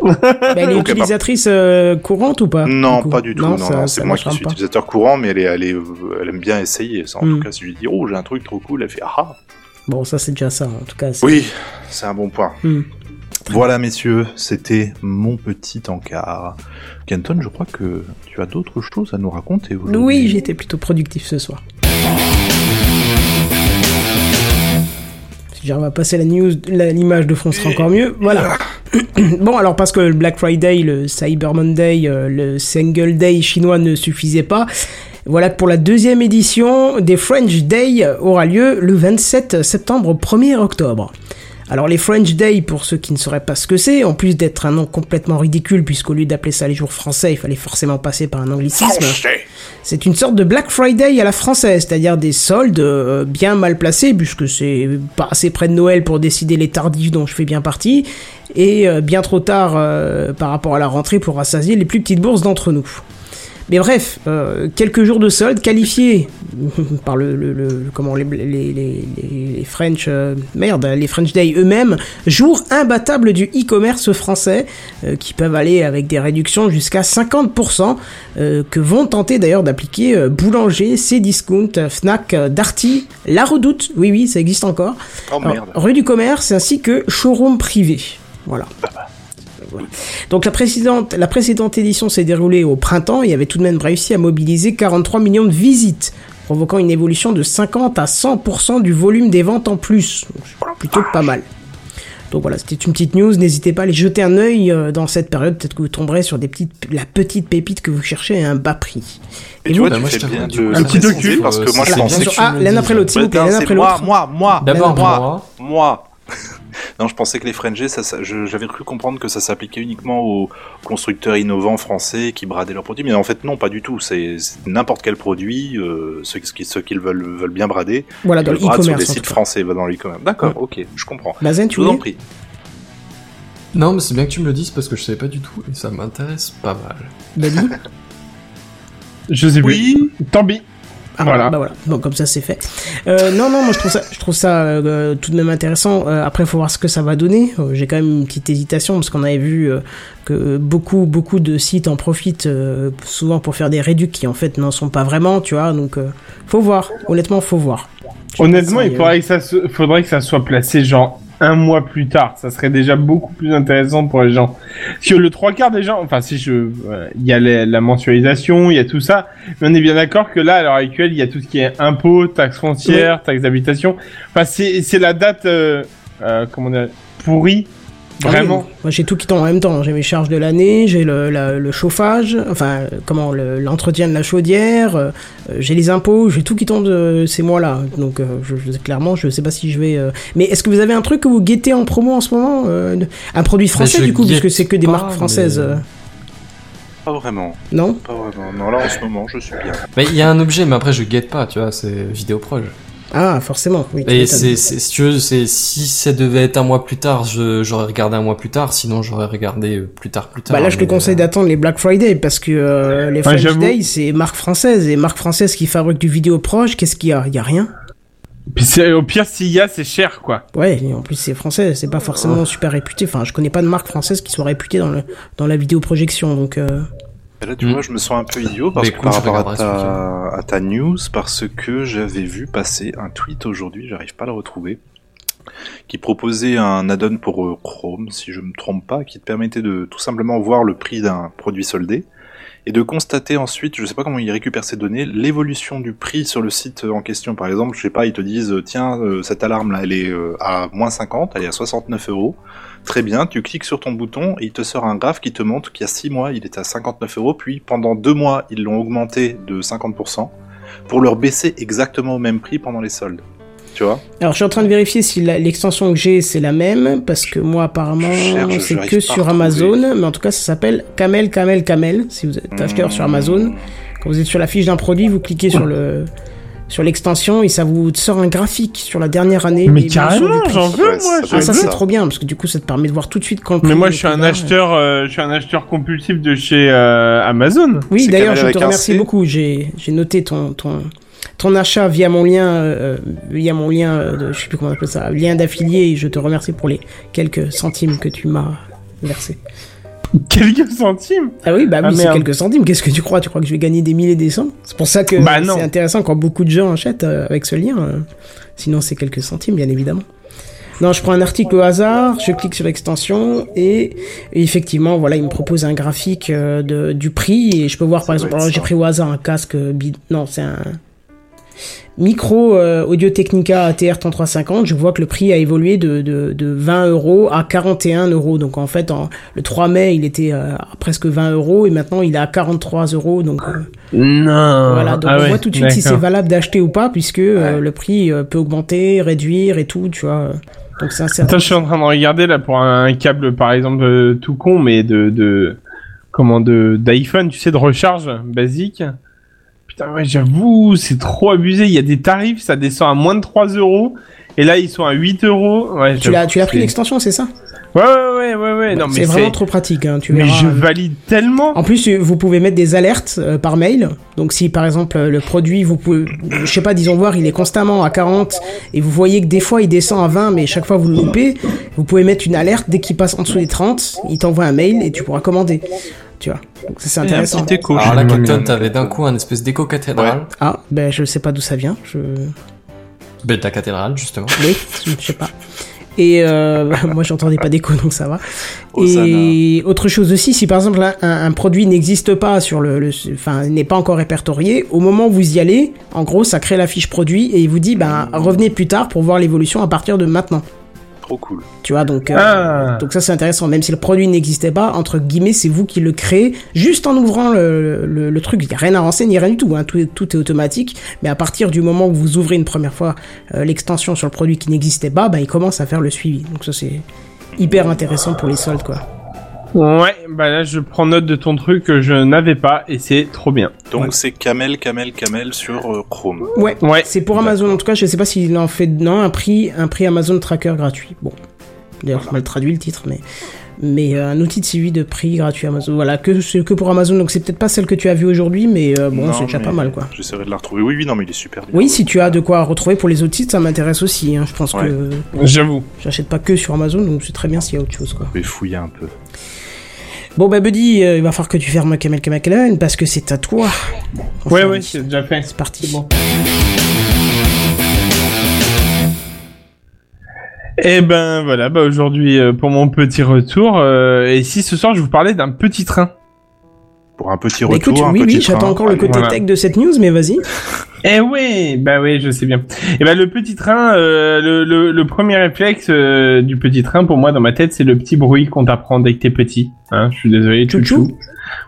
Mais elle est utilisatrice euh, courante ou pas non, pas du tout. Non, c'est moi qui suis pas. utilisateur courant, mais elle, est, elle, est, elle aime bien essayer. Ça, en Hmm. tout cas, si je lui dis, oh, j'ai un truc trop cool, elle fait, ah. Bon, ça c'est déjà ça, en tout cas. Oui, c'est un bon point. Hmm. Voilà, messieurs, c'était mon petit encart. Kenton, je crois que tu as d'autres choses à nous raconter aujourd'hui. Oui, j'ai été plutôt productif ce soir. Si j'arrive à passer la news, la- l'image de fond sera encore mieux. Voilà. bon, alors parce que le Black Friday, le Cyber Monday, euh, le Single Day chinois ne suffisait pas. Voilà pour la deuxième édition des French Day aura lieu le 27 septembre au 1er octobre. Alors les French Day, pour ceux qui ne sauraient pas ce que c'est, en plus d'être un nom complètement ridicule, puisqu'au lieu d'appeler ça les jours français, il fallait forcément passer par un anglicisme. C'est une sorte de Black Friday à la française, c'est-à-dire des soldes euh, bien mal placés, puisque c'est pas assez près de Noël pour décider les tardifs dont je fais bien partie, et euh, bien trop tard euh, par rapport à la rentrée pour rassasier les plus petites bourses d'entre nous. Mais bref, euh, quelques jours de soldes qualifiés par le, le- le- comment les, les, les, les- French euh, merde les French Day eux-mêmes, jour imbattable du e-commerce français euh, qui peuvent aller avec des réductions jusqu'à 50% euh, que vont tenter d'ailleurs d'appliquer euh, Boulanger, Cdiscount, Fnac, euh, Darty, La Redoute, oui oui ça existe encore, Oh alors, merde. rue du commerce ainsi que showroom privé. Voilà. Voilà. Donc la précédente, la précédente édition s'est déroulée au printemps et avait tout de même réussi à mobiliser 43 millions de visites, provoquant une évolution de 50 à 100% du volume des ventes en plus. Donc, plutôt pas mal. Donc voilà, c'était une petite news. N'hésitez pas à aller jeter un œil euh, dans cette période. Peut-être que vous tomberez sur des petites, la petite pépite que vous cherchez à un bas prix. Et, Et tu vous vois, Bah, tu moi, fais bien de un petit docu, parce que euh, moi, je tu ah, l'un après l'autre, s'il vous plaît, l'un après moi, l'autre. moi, moi, D'abord moi, moi. Non, je pensais que les French ça, ça- je- j'avais cru comprendre que ça s'appliquait uniquement aux constructeurs innovants français qui bradaient leurs produits, mais en fait non, pas du tout. C'est n'importe quel produit, euh, ceux, qui- ceux qu'ils veulent, veulent bien brader, Voilà, ils dans le bradent sur des l'e-commerce. sites français, va dans l'e-commerce. D'accord, ok, je comprends. Bazen, Je tu vous en prie. Non, mais c'est bien que tu me le dises parce que je savais pas du tout et ça m'intéresse pas mal. Badi Je sais plus. Oui. Tant pis. Ah, Voilà. Bah voilà. Bon, comme ça c'est fait. Euh, non, non, moi je trouve ça, je trouve ça euh, tout de même intéressant. Euh, après, faut voir ce que ça va donner. J'ai quand même une petite hésitation parce qu'on avait vu que beaucoup, beaucoup de sites en profitent souvent pour faire des réducs qui en fait n'en sont pas vraiment, tu vois. Donc, faut voir. Honnêtement, faut voir. Je Honnêtement, il faudrait que ça se- faudrait que ça soit placé genre un mois plus tard. Ça serait déjà beaucoup plus intéressant pour les gens. Sur le trois quarts des gens, enfin si je, voilà, il y a la, la mensualisation, il y a tout ça. Mais on est bien d'accord que là, à l'heure actuelle, il y a tout ce qui est impôts, taxes foncières, taxes d'habitation. Enfin, c'est c'est la date, euh, euh, comment dire, pourrie. Ah oui, Vraiment. moi j'ai tout qui tombe en même temps. J'ai mes charges de l'année, j'ai le, la- le chauffage, enfin comment le- l'entretien de la chaudière, euh, j'ai les impôts, j'ai tout qui tombe de ces mois-là. Donc euh, je, je- clairement, je sais pas si je vais. euh, Mais est-ce que vous avez un truc que vous guettez en promo en ce moment euh, Un produit français du coup, puisque c'est que des pas, marques françaises, mais- Pas vraiment, non? Pas vraiment. Non, là en ce moment, je suis bien. Mais il y a un objet, mais après je guette pas, tu vois, c'est Vidéoproj. Ah forcément. Oui, Et c'est, c'est, si tu veux, c'est, si ça devait être un mois plus tard, je, j'aurais regardé un mois plus tard, sinon j'aurais regardé euh, plus tard, plus tard. Bah là, je te mais, conseille euh, d'attendre les Black Friday parce que euh, les French j'avoue. Day, c'est marque française et marque française qui fabrique du vidéo proche. Qu'est-ce qu'il y a? Il y a rien. Puis c'est- au pire, s'il y a, c'est cher, quoi. Ouais, et en plus c'est français, c'est pas forcément super réputé. Enfin, je connais pas de marque française qui soit réputée dans le dans la vidéoprojection, donc. Euh... Et là, tu Mm. vois, je me sens un peu idiot parce Bah, que par rapport ta, à ta news, parce que j'avais vu passer un tweet aujourd'hui, j'arrive pas à le retrouver, qui proposait un add-on pour euh, Chrome, si je me trompe pas, qui te permettait de tout simplement voir le prix d'un produit soldé et de constater ensuite, je sais pas comment ils récupèrent ces données, l'évolution du prix sur le site en question. Par exemple, je sais pas, ils te disent, tiens, euh, cette alarme là, elle est euh, à moins 50, elle est à 69 euros. Très bien, tu cliques sur ton bouton et il te sort un graphe qui te montre qu'il y a 6 mois, il était à 59 euros, puis pendant 2 mois, ils l'ont augmenté de 50% pour leur baisser exactement au même prix pendant les soldes. Tu vois Alors, je suis en train de vérifier si l'extension que j'ai, c'est la même, parce que moi, apparemment, c'est que sur. Amazon, mais en tout cas, ça s'appelle Camel, Camel, Camel. Si vous êtes acheteur sur Amazon, quand vous êtes sur la fiche d'un produit, vous cliquez sur le sur l'extension et ça vous sort un graphique sur la dernière année. Mais carrément, j'en veux, Ouais, moi. ça Ah, ça c'est trop bien parce que du coup ça te permet de voir tout de suite quand Mais moi, je suis un acheteur, euh, je suis un acheteur compulsif de chez euh, Amazon. Oui, d'ailleurs, je te remercie beaucoup. J'ai j'ai noté ton ton ton achat via mon lien euh, via mon lien euh, de, je sais plus comment on appelle ça, lien d'affilié et je te remercie pour les quelques centimes que tu m'as versé. Quelques centimes? Ah oui, bah oui, Ah, c'est quelques centimes. Qu'est-ce que tu crois? Tu crois que je vais gagner des milliers et des cents? C'est pour ça que Bah c'est intéressant quand beaucoup de gens achètent euh, avec ce lien. euh. Sinon, c'est quelques centimes, bien évidemment. Non, je prends un article au hasard, je clique sur l'extension et, et effectivement, voilà, il me propose un graphique euh, de, du prix et je peux voir, par exemple, alors j'ai pris au hasard un casque. Non, c'est un micro euh, Audio Technica ATR 3350. Je vois que le prix a évolué de, de, de 20 euros à 41 euros. Donc en fait, en, le 3 mai, il était euh, à presque 20 euros et maintenant il est à 43 euros. Donc euh, Non. voilà, donc Ah on ouais, voit tout de suite si c'est valable d'acheter ou pas, puisque euh, le prix euh, peut augmenter, réduire et tout, tu vois. Donc c'est assez Attends, je suis en train de regarder là pour un, un câble, par exemple, euh, tout con, mais de, de comment de d'iPhone, tu sais, de recharge basique. Putain, ouais, j'avoue, c'est trop abusé. Il y a des tarifs, ça descend à moins de 3 euros. Et là, ils sont à 8 euros. Ouais, Tu l'as, j'avoue, tu l'as pris l'extension, c'est ça? Ouais, ouais, ouais, ouais, ouais. Non, mais C'est vraiment trop pratique, hein, tu Mais verras. je valide tellement. En plus, euh, vous pouvez mettre des alertes euh, par mail. Donc, si par exemple euh, le produit, vous pouvez, je sais pas, disons voir, il est constamment à 40 et vous voyez que des fois il descend à 20, mais chaque fois vous le loupez, vous pouvez mettre une alerte dès qu'il passe en dessous des 30, il t'envoie un mail et tu pourras commander. Tu vois. Donc ça c'est un intéressant. petit écho. Alors là, Captain, t'avais d'un coup un espèce d'écho cathédrale. Ah, ben je sais pas d'où ça vient. Je... Ben, ta cathédrale, justement. Oui, je sais pas. Et euh, moi, j'entendais pas d'écho, donc ça va. Et autre chose aussi, si par exemple un, un produit n'existe pas sur le, le- enfin n'est pas encore répertorié, au moment où vous y allez, en gros, ça crée la fiche produit et il vous dit, ben revenez plus tard pour voir l'évolution à partir de maintenant. Trop cool. Tu vois, donc euh, Ah. donc ça c'est intéressant. Même si le produit n'existait pas, entre guillemets, c'est vous qui le créez juste en ouvrant le, le, le truc. Il n'y a rien à renseigner, rien du tout. Hein. Tout, est- tout est automatique. Mais à partir du moment où vous ouvrez une première fois euh, l'extension sur le produit qui n'existait pas, ben il commence à faire le suivi. Donc ça c'est hyper intéressant pour les soldes, quoi. Ouais, bah là, je prends note de ton truc que je n'avais pas et c'est trop bien. Donc Ouais. c'est Camel, Camel, Camel sur euh, Chrome. Ouais, Ouais. c'est pour Amazon en tout cas. Je sais pas s'il en fait non un prix un prix Amazon Tracker gratuit. Bon, d'ailleurs j'ai mal traduit le titre, mais mais euh, un outil de suivi de prix gratuit Amazon. Voilà que c'est que pour Amazon. Donc c'est peut-être pas celle que tu as vue aujourd'hui, mais euh, bon c'est déjà pas mal quoi. J'essaierai de la retrouver. Oui, oui, non, mais il est super bien. Oui, si tu as de quoi retrouver pour les autres sites, ça m'intéresse aussi. hein. Je pense Ouais. que J'avoue. j'achète pas que sur Amazon, donc c'est très bien s'il y a autre chose quoi. Je vais fouiller un peu. Bon bah Buddy, euh, il va falloir que tu fermes Kamel Kamel parce que c'est à toi. Ouais, Enfin, ouais, c'est déjà fait. C'est parti. bon. Et ben voilà, bah aujourd'hui euh, pour mon petit retour. euh, et si ce soir je vous parlais d'un petit train. Pour un petit Bah, retour, écoute, un oui, petit oui, j'attends encore le côté Voilà. tech de cette news, mais vas-y. Eh ouais, bah oui, je sais bien. Et ben le petit train, euh, le, le, le premier réflexe euh, du petit train pour moi dans ma tête, c'est le petit bruit qu'on t'apprend dès que t'es petit. Hein, je suis désolé, Chouchou. chouchou.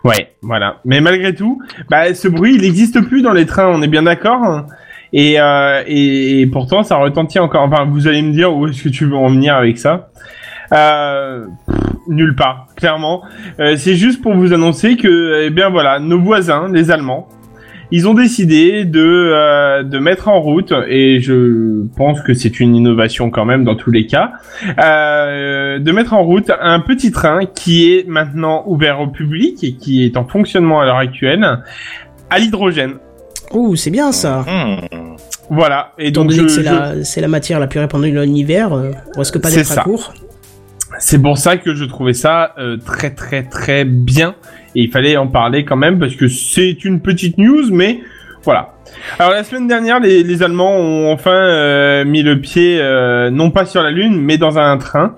Ouais, voilà. Mais malgré tout, bah ce bruit, il n'existe plus dans les trains, on est bien d'accord. hein. Et, euh, et, et pourtant, ça retentit encore. Enfin, vous allez me dire où est-ce que tu veux en venir avec ça euh, Nulle part, clairement. Euh, c'est juste pour vous annoncer que, eh bien voilà, nos voisins, les Allemands, ils ont décidé de, euh, de mettre en route, et je pense que c'est une innovation quand même dans tous les cas, euh, de mettre en route un petit train qui est maintenant ouvert au public et qui est en fonctionnement à l'heure actuelle à l'hydrogène. Oh, c'est bien ça. Hmm. Voilà. Et Étant donc donné je- que c'est je- la, c'est la matière la plus répandue dans l'univers, euh, on risque pas C'est d'être à ça. court. C'est pour ça que je trouvais ça euh, très très très bien et il fallait en parler quand même parce que c'est une petite news mais voilà. Alors la semaine dernière les, les Allemands ont enfin euh, mis le pied euh, non pas sur la lune mais dans un train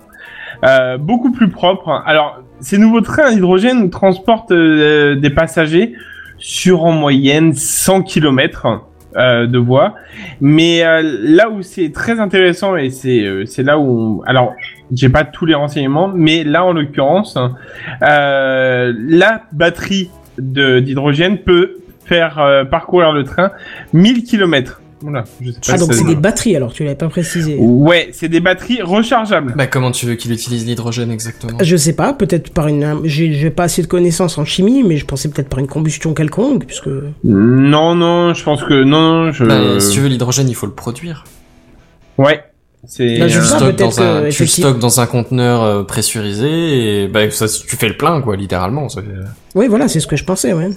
euh, beaucoup plus propre. Alors ces nouveaux trains à hydrogène transportent euh, des passagers sur en moyenne 100 km euh, de voie. Mais là où c'est très intéressant et c'est c'est là où on... alors j'ai pas tous les renseignements, mais là en l'occurrence euh, la batterie de d'hydrogène peut faire euh, parcourir le train 1000 km. Voilà, je sais pas Ah, si donc c'est des batteries alors, tu l'avais pas précisé. Ouais, c'est des batteries rechargeables. Bah comment tu veux qu'il utilise l'hydrogène exactement? Je sais pas, peut-être par une. J'ai j'ai pas assez de connaissances en chimie, mais je pensais peut-être par une combustion quelconque, puisque. Non, non, je pense que non, non, je. Bah, si tu veux l'hydrogène, il faut le produire. Ouais, c'est. Là, je tu pas, stockes dans un, que, tu effectivement- stockes dans un conteneur euh, pressurisé et bah ça, tu fais le plein quoi, littéralement. ça fait- Oui, voilà, c'est ce que je pensais, ouais.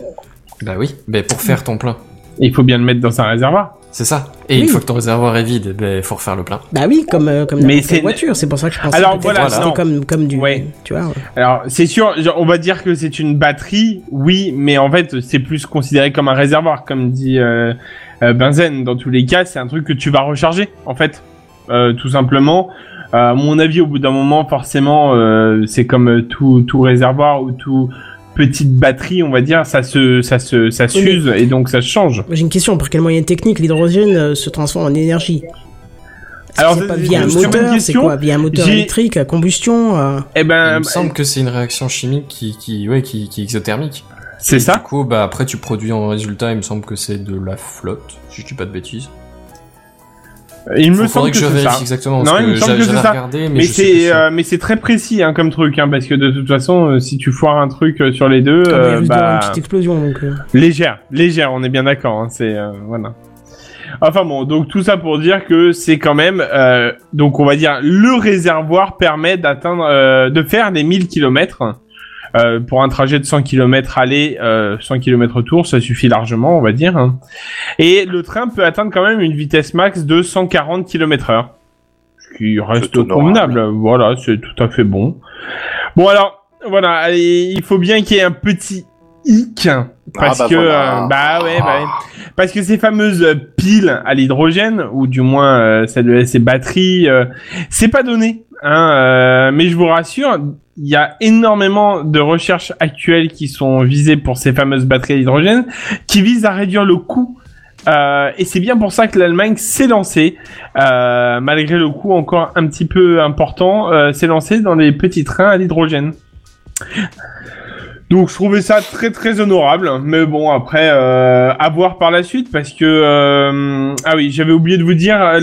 Bah oui, bah pour faire ton plein. Il faut bien le mettre dans un réservoir. C'est ça. Et Oui. une fois que ton réservoir est vide, bah faut refaire le plein. Bah oui, comme, euh, comme Mais c'est- voiture, c'est pour ça que je pensais Alors, voilà, que c'était non. comme, comme du. Ouais. Tu vois, ouais. Alors, c'est sûr, on va dire que c'est une batterie, oui, mais en fait, c'est plus considéré comme un réservoir, comme dit euh, euh, Benzen. Dans tous les cas, c'est un truc que tu vas recharger, en fait, Euh, tout simplement. Euh, à mon avis, au bout d'un moment, forcément, euh, c'est comme euh, tout, tout réservoir ou tout petite batterie, on va dire, ça se, ça se, ça Oui, s'use et donc ça se change. J'ai une question, par quel moyen technique l'hydrogène euh, se transforme en énergie? Alors, c'est pas c'est- via un c'est une bonne moteur, c'est question. quoi? Via un moteur J'ai- électrique à combustion euh, Eh Il ben, me semble que c'est une réaction chimique qui, qui, ouais, qui, qui est exothermique. c'est Et Du ça. coup, bah après tu produis en résultat, il me semble que c'est de la flotte, si je dis pas de bêtises. Il me semble que, que, je c'est ça. exactement. Non, il me semble que c'est ça. regardé, mais, c'est euh, mais c'est très précis hein, comme truc hein, parce que de toute façon euh, si tu foires un truc euh, sur les deux ah, bah, il euh, bah une petite explosion, donc. euh. légère légère on est bien d'accord hein, c'est euh, voilà enfin bon donc tout ça pour dire que c'est quand même euh, donc on va dire le réservoir permet d'atteindre euh, de faire les 1000 km euh, pour un trajet de 100 km aller, euh, 100 km retour, ça suffit largement, on va dire. hein. Et le train peut atteindre quand même une vitesse max de 140 km heure. Ce qui reste convenable. Voilà, c'est tout à fait bon. Bon alors, voilà, il faut bien qu'il y ait un petit hic. Parce bah que, voilà. euh, bah ouais, bah ouais. Parce que ces fameuses piles à l'hydrogène, ou du moins euh, celles de ces batteries, euh, c'est pas donné. Hein, euh, mais je vous rassure, il y a énormément de recherches actuelles qui sont visées pour ces fameuses batteries à l'hydrogène, qui visent à réduire le coût. Euh, et c'est bien pour ça que l'Allemagne s'est lancée, euh, malgré le coût encore un petit peu important, s'est lancée dans les petits trains à l'hydrogène. Donc je trouvais ça très très honorable, mais bon après à voir par la suite parce que ah oui j'avais oublié de vous dire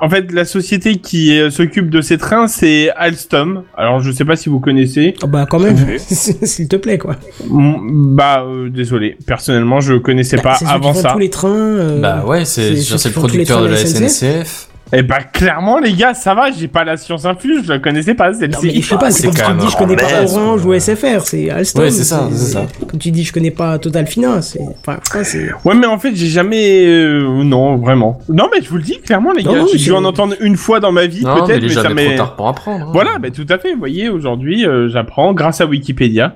en fait la société qui euh, s'occupe de ces trains c'est Alstom. Alors je sais pas si vous connaissez. Ah bah quand même, s'il te plaît quoi. Mm, Bah euh, désolé personnellement je connaissais Bah, pas avant ça. tous les trains. euh, Bah ouais, c'est le producteur trains de la de la SNCF. Eh bah clairement les gars ça va j'ai pas la science infuse je la connaissais pas Non, mais celle-ci. je sais pas, c'est comme quand tu dis je connais pas Orange ou SFR, c'est Alstom. Ouais, c'est ça, c'est ça. Comme tu dis je connais pas Total Finance, c'est. Enfin, ça, c'est. Ouais, mais en fait, j'ai jamais. euh, non, vraiment. Non, mais je vous le dis clairement, les Non, gars. non, J'ai mais dû en entendre une fois dans ma vie, mais peut-être, est mais, ça jamais m'est. trop tard pour apprendre. hein. Voilà, bah, tout à fait. Vous voyez, aujourd'hui, euh, j'apprends grâce à Wikipédia.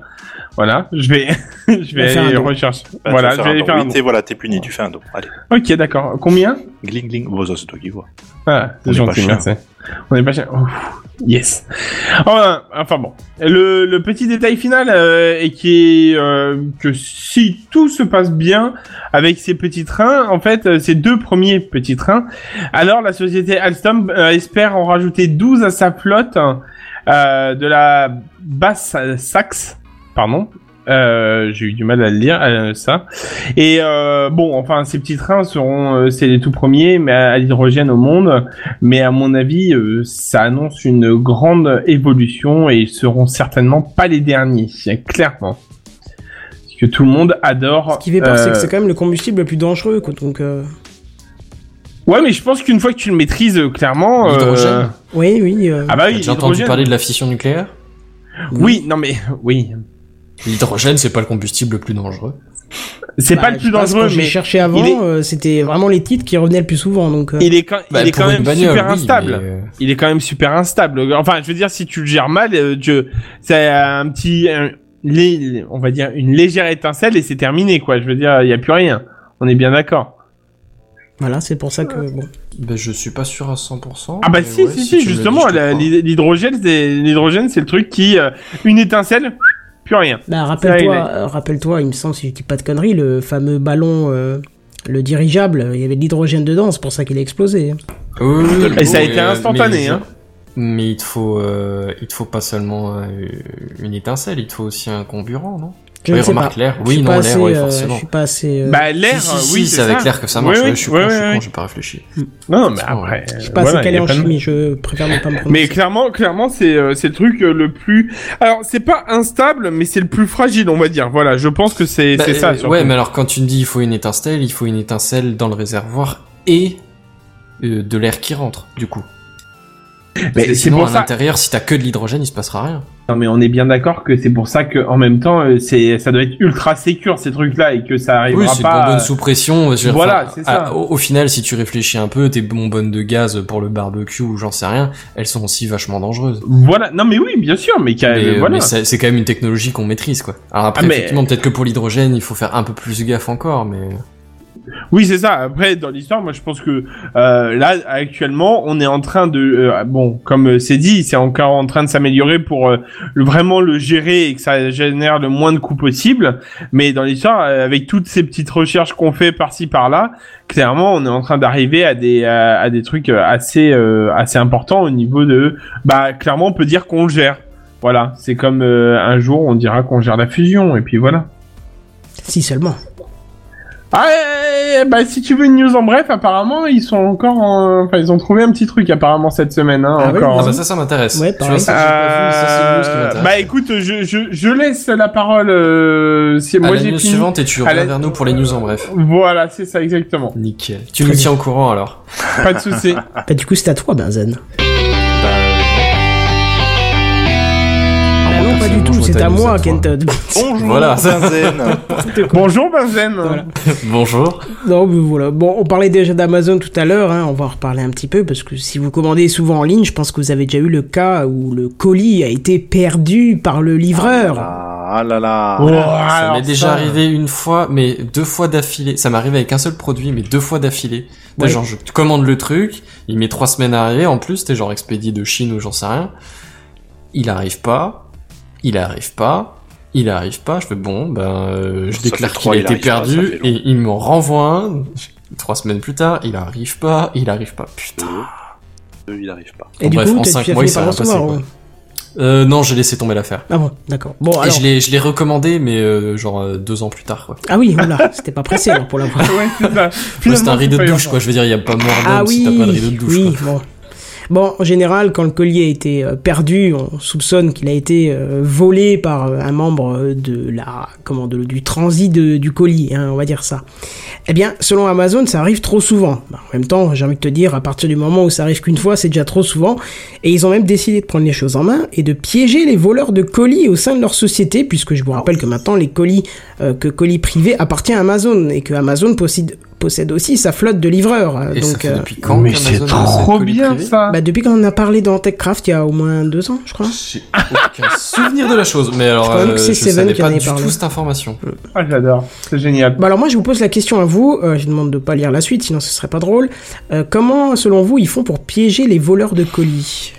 Voilà, je vais, je vais aller rechercher. Bah, voilà, tu je vas vais aller faire un don. voilà, t'es puni, tu fais un don. Allez, Ok, d'accord. Combien gling gling. Bon, ça, c'est toi qui vois. Ah, On c'est gentil, merci. On est pas cher. Ouf, yes. Enfin, enfin bon. Le, le petit détail final euh, est qui est euh, que si tout se passe bien avec ces petits trains, en fait, euh, ces deux premiers petits trains, alors la société Alstom euh, espère en rajouter 12 à sa flotte euh, de la basse Saxe, pardon. Euh, j'ai eu du mal à le lire euh, ça et euh, bon enfin ces petits trains seront euh, c'est les tout premiers mais à, à l'hydrogène au monde mais à mon avis euh, ça annonce une grande évolution et ils seront certainement pas les derniers clairement parce que tout le monde adore Ce qui fait peur, c'est que c'est quand même le combustible le plus dangereux, quoi. Donc. euh, ouais mais je pense qu'une fois que tu le maîtrises clairement euh, L'hydrogène Oui, oui. euh, ah bah oui déjà entendu parler de la fission nucléaire? Oui non mais oui L'hydrogène, c'est pas le combustible le plus dangereux. c'est bah, pas le je plus dangereux Quand j'ai mais cherché avant, est- euh, c'était vraiment les titres qui revenaient le plus souvent, donc. euh, il est quand, Bah, il est quand même bagnole, super oui, instable mais, euh, il est quand même super instable. Enfin, je veux dire, si tu le gères mal, euh, je, c'est un petit, un- on va dire une légère étincelle et c'est terminé, quoi. Je veux dire, il y a plus rien. On est bien d'accord. Voilà, c'est pour ça que. Bon. bah, je suis pas sûr à 100%. Ah bah mais si, ouais, si, si, tu dis, justement, l'hydrogène, c'est l'hydrogène, c'est le truc qui, euh, une étincelle, plus rien. Bah, rappelle-toi, euh, rappelle-toi, il me semble, si je dis pas de conneries, le fameux ballon, euh, le dirigeable, il y avait de l'hydrogène dedans, c'est pour ça qu'il a explosé. Oui, oui, Et ça a été euh, instantané, mais- hein. Mais il te faut, euh, il te faut pas seulement euh, une étincelle, il te faut aussi un comburant, non? Je Oui, ne sais remarque l'air. Oui, non, l'air, oui, euh, forcément. Je suis pas assez. euh, Bah l'air, Si, si, oui, si, c'est avec ça. l'air que ça marche. Oui, je suis con, je suis con, j'ai pas réfléchi. Non, non, mais après. je suis pas assez calé en chimie, je préfère ne pas me prononcer. Mais clairement, clairement, c'est euh, c'est le truc le plus. Alors, c'est pas instable, mais c'est le plus fragile, on va dire. Voilà, je pense que c'est Bah, c'est ça. surtout. ouais, mais alors quand tu me dis il faut une étincelle, il faut une étincelle dans le réservoir et euh, de l'air qui rentre, du coup. Mais c'est pour à ça. l'intérieur, si t'as que de l'hydrogène, il se passera rien. Non, mais on est bien d'accord que c'est pour ça que en même temps, euh, c'est ça doit être ultra sécure ces trucs-là et que ça arrivera Oui, c'est pas. bonbonne sous pression. je Voilà, c'est ça. à- au, au final, si tu réfléchis un peu, tes bonbonnes de gaz pour le barbecue ou j'en sais rien, elles sont aussi vachement dangereuses. Voilà. Non, mais oui, bien sûr, mais, euh, voilà. mais c'est c'est quand même une technologie qu'on maîtrise, quoi. Alors après, Ah, mais- effectivement, peut-être que pour l'hydrogène, il faut faire un peu plus gaffe encore, mais... Oui, c'est ça. Après, dans l'histoire, moi, je pense que euh, là, actuellement, on est en train de, euh, bon, comme euh, c'est dit, c'est encore en train de s'améliorer pour vraiment le gérer et que ça génère le moins de coûts possible. Mais dans l'histoire, avec toutes ces petites recherches qu'on fait par-ci par-là, clairement, on est en train d'arriver à des à, des trucs assez assez importants au niveau de, bah, clairement, on peut dire qu'on le gère. Voilà, c'est comme un jour, on dira qu'on gère la fusion, et puis voilà. Si seulement. Ah, eh, bah si tu veux une news en bref, apparemment ils sont encore, en... enfin ils ont trouvé un petit truc apparemment cette semaine, hein, Ah oui, encore. Ah bah ça, ça m'intéresse. Ouais, Tu pareil. vois, ça, j'ai pas vu, ça, c'est une news qui Euh, m'intéresse. bah écoute, je, je, je laisse la parole. Euh, si à moi la j'ai news fini. suivante et tu reviens la- vers nous pour les news en bref. Voilà, c'est ça exactement. Nickel. Tu nous tiens au courant alors Pas de souci. Bah, du coup, c'est à toi, Benzen. Pas du tout, c'est à moi, Kenton. Bonjour, Voilà. Benzen. Bonjour Benzen. Voilà. Bonjour. Non, mais voilà. Bon, on parlait déjà d'Amazon tout à l'heure, hein, on va en reparler un petit peu, parce que si vous commandez souvent en ligne, je pense que vous avez déjà eu le cas où le colis a été perdu par le livreur. Ah là là. Oh, Ça alors m'est déjà ça- arrivé une fois, mais deux fois d'affilée. Ça m'est arrivé avec un seul produit, mais deux fois d'affilée. T'as Ouais. Genre, je commande le truc, il met trois semaines à arriver. En plus, t'es genre expédié de Chine ou j'en sais rien. Il arrive pas, il arrive pas, il arrive pas. Je fais bon, ben, euh, je Ça déclare qu'il a été pas, perdu et il me renvoie un. Trois semaines plus tard, il arrive pas, il arrive pas. Putain. Deux, il arrive pas. Et du Bref, coup, en t'as- cinq tu as mois, fini il s'est rien passé, ouais. Euh, non, j'ai laissé tomber l'affaire. Ah bon, d'accord. Bon, Et alors. je l'ai, je l'ai recommandé, mais euh, genre euh, deux ans plus tard, quoi. Ah oui, voilà, c'était pas pressé alors pour l'avoir. Ouais, c'est un rideau de douche, quoi. Je veux dire, il y a pas mort d'homme Ah si oui, t'as pas de rideau de douche, oui, quoi. bon. Bon, en général, quand le collier a été euh, perdu, on soupçonne qu'il a été euh, volé par euh, un membre de la, comment, de- du transit du colis, hein, on va dire ça. Eh bien, selon Amazon, ça arrive trop souvent. Bah, en même temps, j'ai envie de te dire, à partir du moment où ça arrive qu'une fois, c'est déjà trop souvent. Et ils ont même décidé de prendre les choses en main et de piéger les voleurs de colis au sein de leur société, puisque je vous rappelle que maintenant, les colis, euh, que colis privé appartient à Amazon et que Amazon possède, possède aussi sa flotte de livreurs. Et ça fait euh, depuis quand Mais c'est trop bien ça. bah, depuis qu'on en a parlé dans TechCraft il y a au moins deux ans, je crois. J'ai aucun souvenir de la chose, mais alors crois même euh, que je c'est Seven savais qui en pas avait du parlé. tout cette information. Ah j'adore, c'est génial. Bah alors moi je vous pose la question à vous, euh, je demande de pas lire la suite sinon ce serait pas drôle. Euh, comment selon vous ils font pour piéger les voleurs de colis?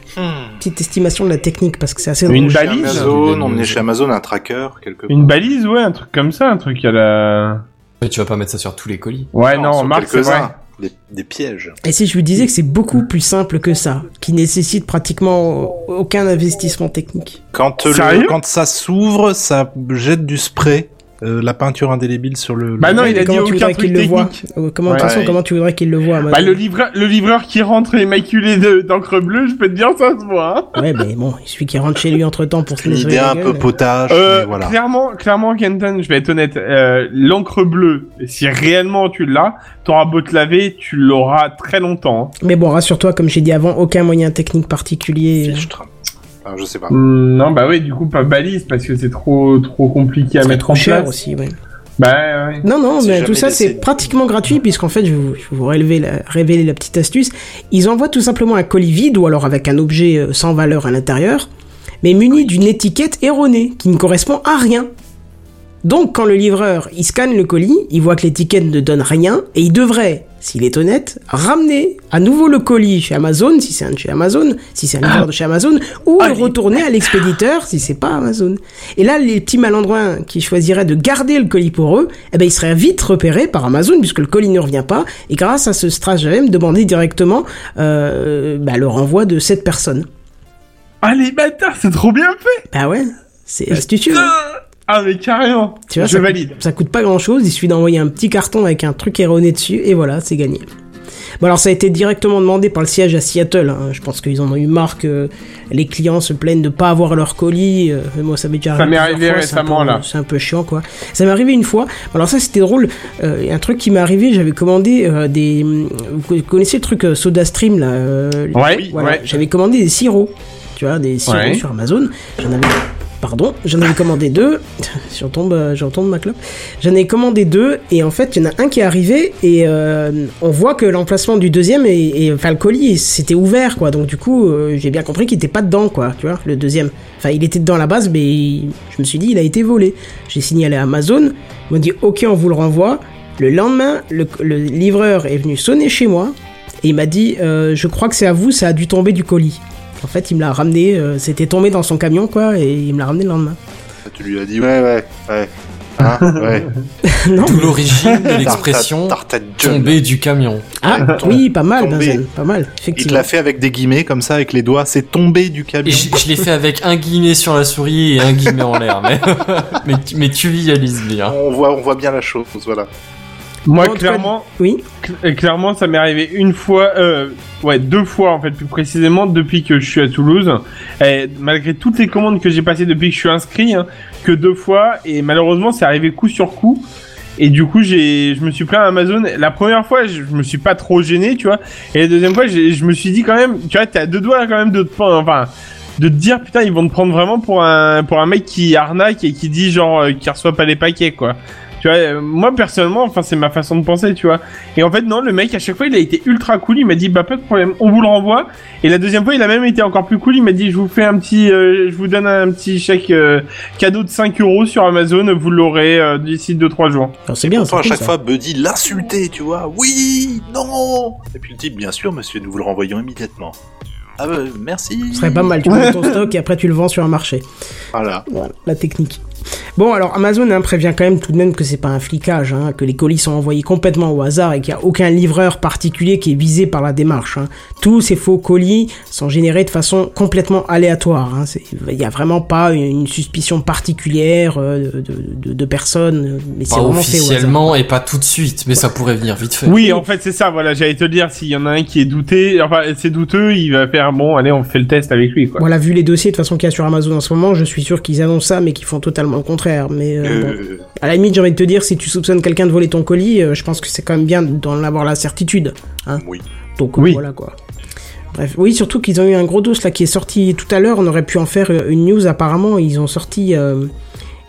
Petite estimation de la technique parce que c'est assez drôle. Une balise Amazon, on est chez Amazon un tracker quelque Une balise, ouais, un truc comme ça, un truc à la. Mais tu vas pas mettre ça sur tous les colis. Ouais, non, sur Marc, c'est vrai. quelques-uns. Des, des pièges. Et si je vous disais que c'est beaucoup plus simple que ça, qui nécessite pratiquement aucun investissement technique. Quand, le- Sérieux? quand ça s'ouvre, ça jette du spray, euh, la peinture indélébile sur le. Bah le- non, il a dit comment tu aucun voudrais qu'il truc le voit technique. Euh, Comment de toute Ouais. façon comment tu voudrais qu'il le voit Bah le livreur, le livreur qui rentre immaculé de- d'encre bleue, je peux te dire ça se voit. Hein Ouais mais bon, il suffit qu'il rentre chez lui entre temps pour se une nettoyer idée la un peu potage, Euh, mais voilà. Clairement, clairement, Kenton, je vais être honnête, euh, l'encre bleue, si réellement tu l'as, t'auras beau te laver, tu l'auras très longtemps. hein. Mais bon, rassure-toi, comme j'ai dit avant, aucun moyen technique particulier. euh, Fichtre. Enfin, je sais pas. Hmm, non, bah oui, du coup pas balise parce que c'est trop trop compliqué à mettre trop en cher place. aussi, ouais. Bah ouais. Non, non, mais tout ça c'est pratiquement gratuit puisqu'en fait, je vais vous, je vous révéler, la, révéler la petite astuce. Ils envoient tout simplement un colis vide ou alors avec un objet euh, sans valeur à l'intérieur, mais muni d'une étiquette erronée qui ne correspond à rien. Donc quand le livreur il scanne le colis, il voit que l'étiquette ne donne rien et il devrait, s'il est honnête, ramener à nouveau le colis chez Amazon si c'est un de chez Amazon, si c'est un livreur de chez Amazon, ou le retourner à l'expéditeur si c'est pas Amazon. Et là les petits malandrins qui choisiraient de garder le colis pour eux, eh ben ils seraient vite repérés par Amazon puisque le colis ne revient pas et grâce à ce stratagème demander directement euh, bah, le renvoi de cette personne. Ah les bâtards, c'est trop bien fait. Bah ouais, c'est astucieux. hein. Ah mais carrément. Tu vois, je ça valide. Coûte, ça coûte pas grand chose, il suffit d'envoyer un petit carton avec un truc erroné dessus, et voilà, c'est gagné. Bon alors ça a été directement demandé par le siège à Seattle, hein. je pense qu'ils en ont eu marre que les clients se plaignent de pas avoir leur colis, euh, moi ça m'est déjà Ça m'est arrivé, arrivé fois, récemment, peu- là. C'est un peu chiant quoi. Ça m'est arrivé une fois, alors ça c'était drôle, euh, un truc qui m'est arrivé, j'avais commandé euh, des... Vous connaissez le truc euh, SodaStream là euh, Ouais, voilà, ouais. j'avais commandé des sirops, tu vois, des sirops Ouais. sur Amazon. J'en avais, pardon, j'en avais commandé deux. j'en tombe, euh, j'en tombe ma clope. J'en ai commandé deux et en fait, il y en a un qui est arrivé et euh, on voit que l'emplacement du deuxième et, enfin le colis c'était ouvert quoi. Donc du coup, euh, j'ai bien compris qu'il était pas dedans quoi, tu vois, le deuxième. Enfin, il était dedans à la base, mais je me suis dit il a été volé. J'ai signalé à Amazon. Ils m'ont dit ok, on vous le renvoie. Le lendemain, le, livreur est venu sonner chez moi et il m'a dit je crois que c'est à vous, ça a dû tomber du colis. En fait, il me l'a ramené, euh, c'était tombé dans son camion quoi, et il me l'a ramené le lendemain. Tu lui as dit ouais, ouais, ouais. Hein, ouais. D'où l'origine de l'expression tomber du camion. Ah, oui, pas mal. Benzen, pas mal, Il te effectivement. l'a fait avec des guillemets comme ça, avec les doigts. C'est tombé du Et camion. je, je l'ai fait avec un guillemet sur la souris et un guillemet en l'air, mais, mais, tu- mais tu visualises bien. On voit, on voit bien la chose, voilà. Moi Bon, cas, clairement, Oui, cl- euh, clairement, ça m'est arrivé une fois, euh, ouais, deux fois en fait, plus précisément depuis que je suis à Toulouse. Et malgré toutes les commandes que j'ai passées depuis que je suis inscrit, hein, que deux fois, et malheureusement, c'est arrivé coup sur coup. Et du coup, j'ai, je me suis plaint à Amazon. La première fois, je, je me suis pas trop gêné, tu vois. Et la deuxième fois, je me suis dit quand même, tu vois, t'es à deux doigts quand même de te prendre, enfin, de te dire putain, ils vont te prendre vraiment pour un, pour un mec qui arnaque et qui dit genre, euh, qui reçoit pas les paquets, quoi. Tu vois, moi personnellement, enfin, c'est ma façon de penser, tu vois. Et en fait, non, le mec, à chaque fois, il a été ultra cool. Il m'a dit, bah, pas de problème, on vous le renvoie. Et la deuxième fois, il a même été encore plus cool. Il m'a dit, je vous fais un petit, euh, je vous donne un petit chèque euh, cadeau de 5 euros sur Amazon. Vous l'aurez euh, d'ici 2-3 jours. Alors, c'est bien. Pourtant, à chaque ça. fois, Buddy l'insultait, tu vois. Oui, non. Et puis le type, bien sûr, monsieur, nous vous le renvoyons immédiatement. Ah bah, merci. Ce serait pas mal, tu prends ton stock et après tu le vends sur un marché. Voilà. Voilà, la technique. Bon, alors Amazon hein, prévient quand même tout de même que c'est pas un flicage, hein, que les colis sont envoyés complètement au hasard et qu'il n'y a aucun livreur particulier qui est visé par la démarche. hein. Tous ces faux colis sont générés de façon complètement aléatoire. hein. Il n'y a vraiment pas une suspicion particulière euh, de, de, de personne, euh, mais c'est Pas vraiment fait au hasard. officiellement et pas tout de suite, mais ça pourrait venir vite fait. Oui, en fait, c'est ça. Voilà, j'allais te dire. S'il y en a un qui est douté, enfin, c'est douteux, il va faire bon. Allez, on fait le test avec lui, quoi. Voilà, vu les dossiers de toute façon qu'il y a sur Amazon en ce moment, je suis sûr qu'ils annoncent ça, mais qu'ils font totalement le contraire. Mais euh, bon. Euh, À la limite, j'ai envie de te dire, si tu soupçonnes quelqu'un de voler ton colis, euh, je pense que c'est quand même bien d'en avoir la certitude. Hein oui. Donc Oui. voilà quoi. Bref, oui, surtout qu'ils ont eu un gros dos là qui est sorti tout à l'heure. On aurait pu en faire une news. Apparemment, ils ont sorti, euh,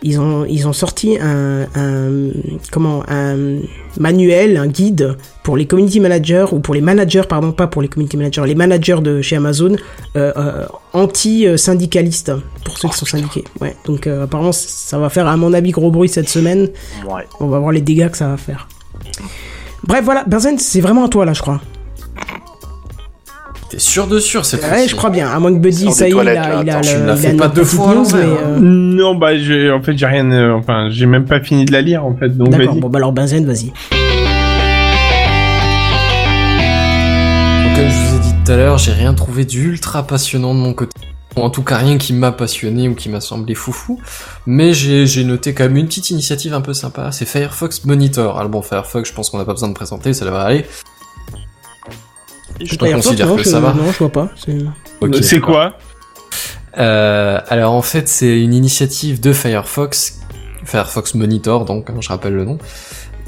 ils ont, ils ont sorti un, un, comment, un manuel, un guide pour les community managers ou pour les managers, pardon, pas pour les community managers, les managers de chez Amazon euh, euh, anti-syndicalistes pour ceux qui sont syndiqués. Ouais. Donc euh, apparemment, ça va faire à mon avis gros bruit cette semaine. Ouais. On va voir les dégâts que ça va faire. Bref, voilà, Benzen, c'est vraiment à toi là, je crois. T'es sûr de sûr cette Ouais, je crois bien. À moins que Buddy, ça y est, il a, là, il a, attends, le- tu me l'as fait pas deux fois news, mais, hein. euh, Non, bah, j'ai, en fait, j'ai rien, euh, enfin, j'ai même pas fini de la lire, en fait. Donc, D'accord, vas-y. bon, bah alors Benzen, vas-y. Comme je vous ai dit tout à l'heure, j'ai rien trouvé d'ultra passionnant de mon côté. Ou en tout cas, rien qui m'a passionné ou qui m'a semblé foufou. Mais j'ai j'ai noté quand même une petite initiative un peu sympa. C'est Firefox Monitor. Alors bon, Firefox, je pense qu'on n'a pas besoin de présenter, ça devrait aller. Je Firefox, considère non, que ça va. Non, je vois pas. c'est- Ok, c'est d'accord. quoi Euh, alors en fait, c'est une initiative de Firefox, Firefox Monitor, donc hein, je rappelle le nom,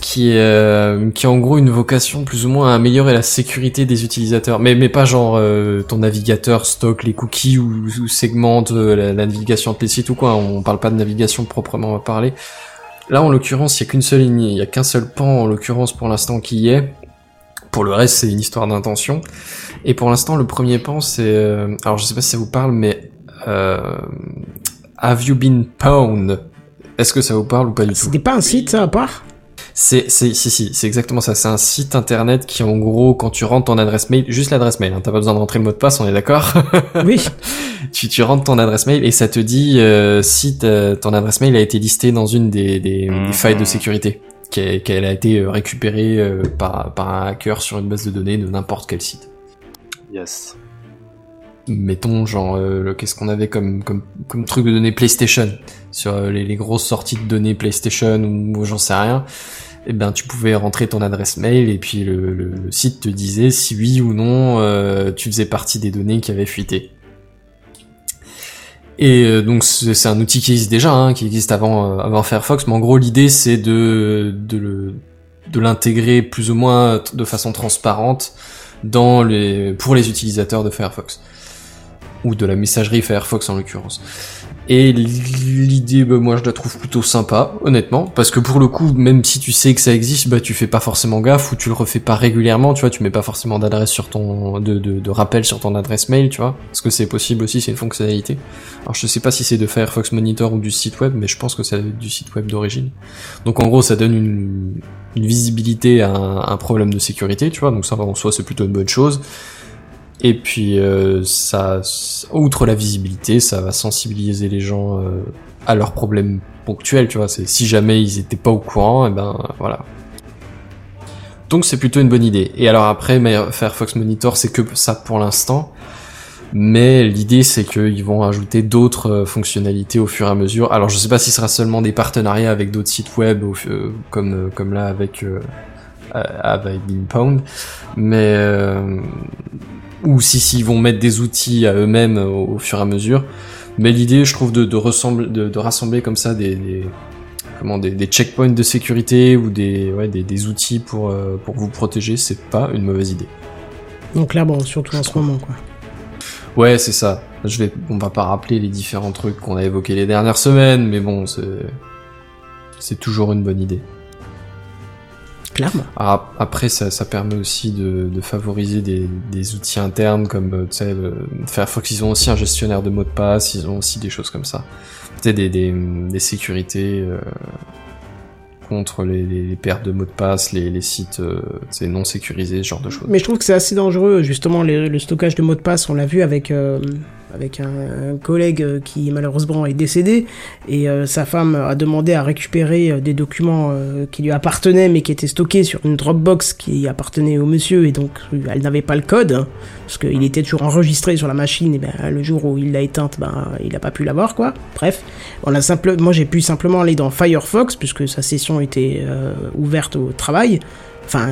qui est euh, qui a en gros une vocation plus ou moins à améliorer la sécurité des utilisateurs, mais mais pas genre euh, ton navigateur stocke les cookies ou, ou segmente euh, la, la navigation entre les sites ou quoi. On parle pas de navigation proprement parler. Là, en l'occurrence, il y a qu'une seule ligne, il y a qu'un seul pan en l'occurrence pour l'instant qui y est. Pour le reste, c'est une histoire d'intention. Et pour l'instant, le premier pan, c'est euh, alors je sais pas si ça vous parle, mais euh, Have you been pwned? Est-ce que ça vous parle ou pas du tout? C'était pas un site, ça, à part? C'est, c'est, si, si, c'est exactement ça. C'est un site internet qui, en gros, quand tu rentres ton adresse mail, juste l'adresse mail, hein, t'as pas besoin de rentrer le mot de passe, on est d'accord? Oui. tu, tu rentres ton adresse mail et ça te dit euh, si ton adresse mail a été listée dans une des, des, des failles de sécurité, qu'elle a été euh, récupérée euh, par, par un hacker sur une base de données de n'importe quel site. Yes. Mettons, genre, euh, qu'est-ce qu'on avait comme, comme, comme truc de données PlayStation? Sur euh, les, les grosses sorties de données PlayStation ou, ou j'en sais rien. Eh ben, tu pouvais rentrer ton adresse mail et puis le, le- le site te disait si oui ou non euh, tu faisais partie des données qui avaient fuité. Et euh, donc c'est un outil qui existe déjà, hein, qui existe avant, euh, avant Firefox, mais en gros l'idée c'est de, de l'intégrer plus ou moins de façon transparente dans les, pour les utilisateurs de Firefox ou de la messagerie Firefox en l'occurrence. Et l'idée, bah, moi je la trouve plutôt sympa, honnêtement, parce que pour le coup, même si tu sais que ça existe, bah tu fais pas forcément gaffe ou tu le refais pas régulièrement, tu vois, tu mets pas forcément d'adresse sur ton, de, rappel sur ton adresse mail, tu vois, parce que c'est possible aussi, c'est une fonctionnalité. Alors je sais pas si c'est de Firefox Monitor ou du site web, mais je pense que c'est du site web d'origine. Donc en gros, ça donne une, visibilité à un, à un problème de sécurité, tu vois, donc ça en soi c'est plutôt une bonne chose. Et puis, euh, ça, outre la visibilité, ça va sensibiliser les gens euh, à leurs problèmes ponctuels, tu vois. Si jamais ils étaient pas au courant, et ben voilà. Donc c'est plutôt une bonne idée. Et alors après, Firefox Monitor, c'est que ça pour l'instant. Mais l'idée, c'est qu'ils vont ajouter d'autres euh, fonctionnalités au fur et à mesure. Alors, je sais pas si ce sera seulement des partenariats avec d'autres sites web, euh, comme euh, comme là avec euh, avec mais ou si s'ils vont mettre des outils à eux-mêmes au, au fur et à mesure. Mais l'idée, je trouve, de, de, ressembler, de, de rassembler comme ça des, des comment des, des checkpoints de sécurité ou des ouais, des, des outils pour euh, pour vous protéger, c'est pas une mauvaise idée. Donc clairement, surtout en ce moment, quoi. Ouais, c'est ça. Je vais, on va pas rappeler les différents trucs qu'on a évoqués les dernières semaines, mais bon, c'est toujours une bonne idée. Clairement. Alors, après, ça, ça permet aussi de, de favoriser des, des outils internes comme, euh, tu sais, le- Firefox, ils ont aussi un gestionnaire de mots de passe, ils ont aussi des choses comme ça. Des, des, des sécurités euh, contre les, les, les pertes de mots de passe, les, les sites euh, non sécurisés, ce genre de choses. Mais je trouve que c'est assez dangereux, justement, le stockage de mots de passe, on l'a vu avec, euh, avec un, collègue euh, qui malheureusement est décédé, et euh, sa femme a demandé à récupérer euh, des documents qui lui appartenaient, mais qui étaient stockés sur une Dropbox qui appartenait au monsieur, et donc elle n'avait pas le code, hein, parce qu'il était toujours enregistré sur la machine, et ben le jour où il l'a éteinte, ben il n'a pas pu l'avoir, quoi. Bref, on a simple, moi j'ai pu simplement aller dans Firefox, puisque sa session était ouverte au travail, Enfin,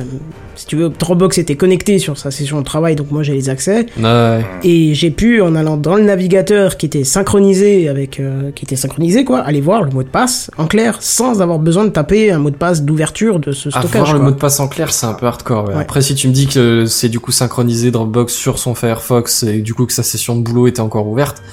si tu veux, Dropbox était connecté sur sa session de travail, donc moi j'ai les accès. Ouais. Et j'ai pu, en allant dans le navigateur qui était synchronisé avec, euh, qui était synchronisé quoi, aller voir le mot de passe en clair, sans avoir besoin de taper un mot de passe d'ouverture de ce stockage. Avoir le mot de passe en clair, c'est un peu hardcore. ouais. Ouais. Après, si tu me dis que c'est du coup synchronisé Dropbox sur son Firefox et du coup que sa session de boulot était encore ouverte,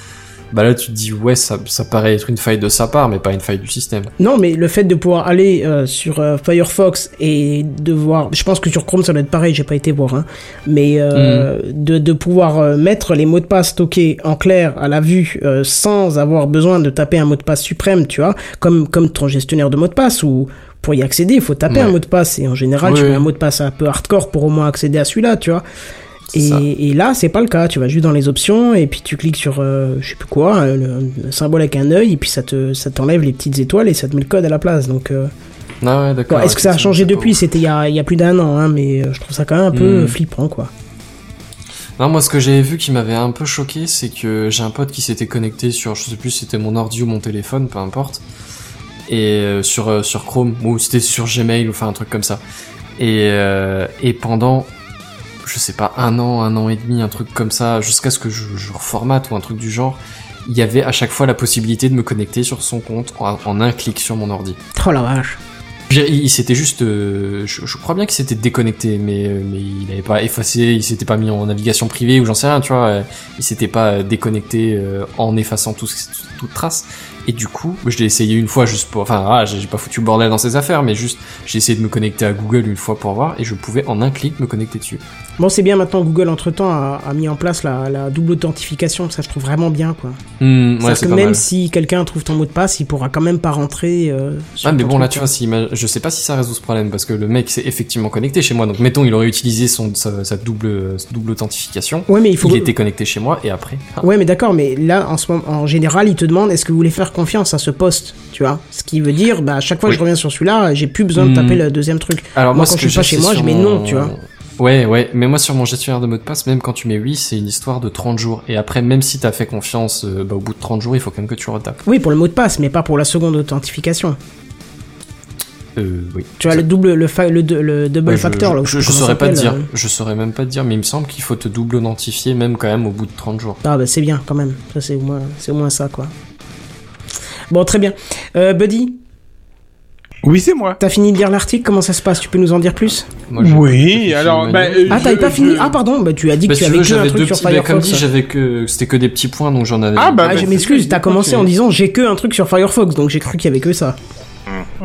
bah là tu te dis ouais, ça, ça paraît être une faille de sa part, mais pas une faille du système. Non, mais le fait de pouvoir aller euh, sur euh, Firefox et de voir, je pense que sur Chrome ça doit être pareil, j'ai pas été voir, hein, mais euh, de, de pouvoir euh, mettre les mots de passe stockés en clair à la vue euh, sans avoir besoin de taper un mot de passe suprême, tu vois, comme comme ton gestionnaire de mots de passe où pour y accéder, il faut taper Ouais. un mot de passe et en général Oui, tu mets un mot de passe un peu hardcore pour au moins accéder à celui-là, tu vois. Et, et là, c'est pas le cas. Tu vas juste dans les options et puis tu cliques sur euh, je sais plus quoi, euh, le, le symbole avec un œil et puis ça te ça t'enlève les petites étoiles et ça te met le code à la place. Donc, euh, Ah ouais, bon, d'accord. est-ce que ça a changé depuis? C'était il y a, il y a plus d'un an, hein, mais euh, je trouve ça quand même un peu Hmm. flippant, quoi. Non, moi, ce que j'avais vu qui m'avait un peu choqué, c'est que j'ai un pote qui s'était connecté sur, je sais plus si c'était mon ordi ou mon téléphone, peu importe, et sur sur Chrome ou c'était sur Gmail ou enfin un truc comme ça. Et euh, et pendant, je sais pas, un an, un an et demi, un truc comme ça, jusqu'à ce que je, je reformate ou un truc du genre, il y avait à chaque fois la possibilité de me connecter sur son compte en, en un clic sur mon ordi. Oh la vache. Il, s'était juste, euh, je, je crois bien qu'il s'était déconnecté, mais, euh, mais il n'avait pas effacé, il s'était pas mis en navigation privée ou j'en sais rien, tu vois. euh, Il s'était pas déconnecté en effaçant tout, toute trace. Et du coup, je l'ai essayé une fois juste pour, enfin, ah, j'ai j'ai pas foutu le bordel dans ses affaires, mais juste, j'ai essayé de me connecter à Google une fois pour voir, et je pouvais en un clic me connecter dessus. Bon, c'est bien maintenant, Google, entre-temps, a, a mis en place la, la double authentification. Ça, je trouve vraiment bien, quoi. Hmm, ouais, que même mal. si quelqu'un trouve ton mot de passe, il pourra quand même pas rentrer. Euh, sur Ah mais bon là tu vois si je sais pas si ça résout ce problème parce que le mec s'est effectivement connecté chez moi donc mettons il aurait utilisé son sa, sa double sa double authentification Ouais, mais il faut. il était connecté chez moi et après ah, Ouais, mais d'accord, mais là, en, ce moment, en général, il te demande est-ce que vous voulez faire confiance à ce poste, tu vois? Ce qui veut dire, bah, à chaque fois que je reviens sur celui-là, j'ai plus besoin de Hmm. taper le deuxième truc. alors Moi, moi, quand je suis pas chez moi, je mets mon- non, tu vois. Ouais ouais mais moi sur mon gestionnaire de mot de passe même quand tu mets oui c'est une histoire de 30 jours et après même si t'as fait confiance euh, bah, au bout de 30 jours il faut quand même que tu retapes Oui, pour le mot de passe, mais pas pour la seconde authentification. euh, oui Tu vois, le double, le, fa- le, le double Ouais, je- factor, là. je, ou je, je saurais pas te dire s'appelle, je saurais même pas te dire mais il me semble qu'il faut te double authentifier même quand même au bout de 30 jours euh. Ah, bah, c'est bien, quand même. Ça, c'est au moins, c'est au moins ça, quoi. Bon, très bien. Euh, Buddy, Oui, c'est moi. t'as fini de lire l'article Comment ça se passe? Tu peux nous en dire plus? Moi, Oui, alors, bah, euh, Ah, t'avais je- pas fini? je- Ah, pardon, bah, tu as dit Bah, que si tu avais que un j'avais truc deux sur petits, bah, comme Firefox. dit, j'avais que, c'était que des petits points, donc j'en avais. Ah, bah, Ah, je bah, m'excuse, t'as commencé en disant j'ai que un truc sur Firefox, donc j'ai cru qu'il y avait que ça.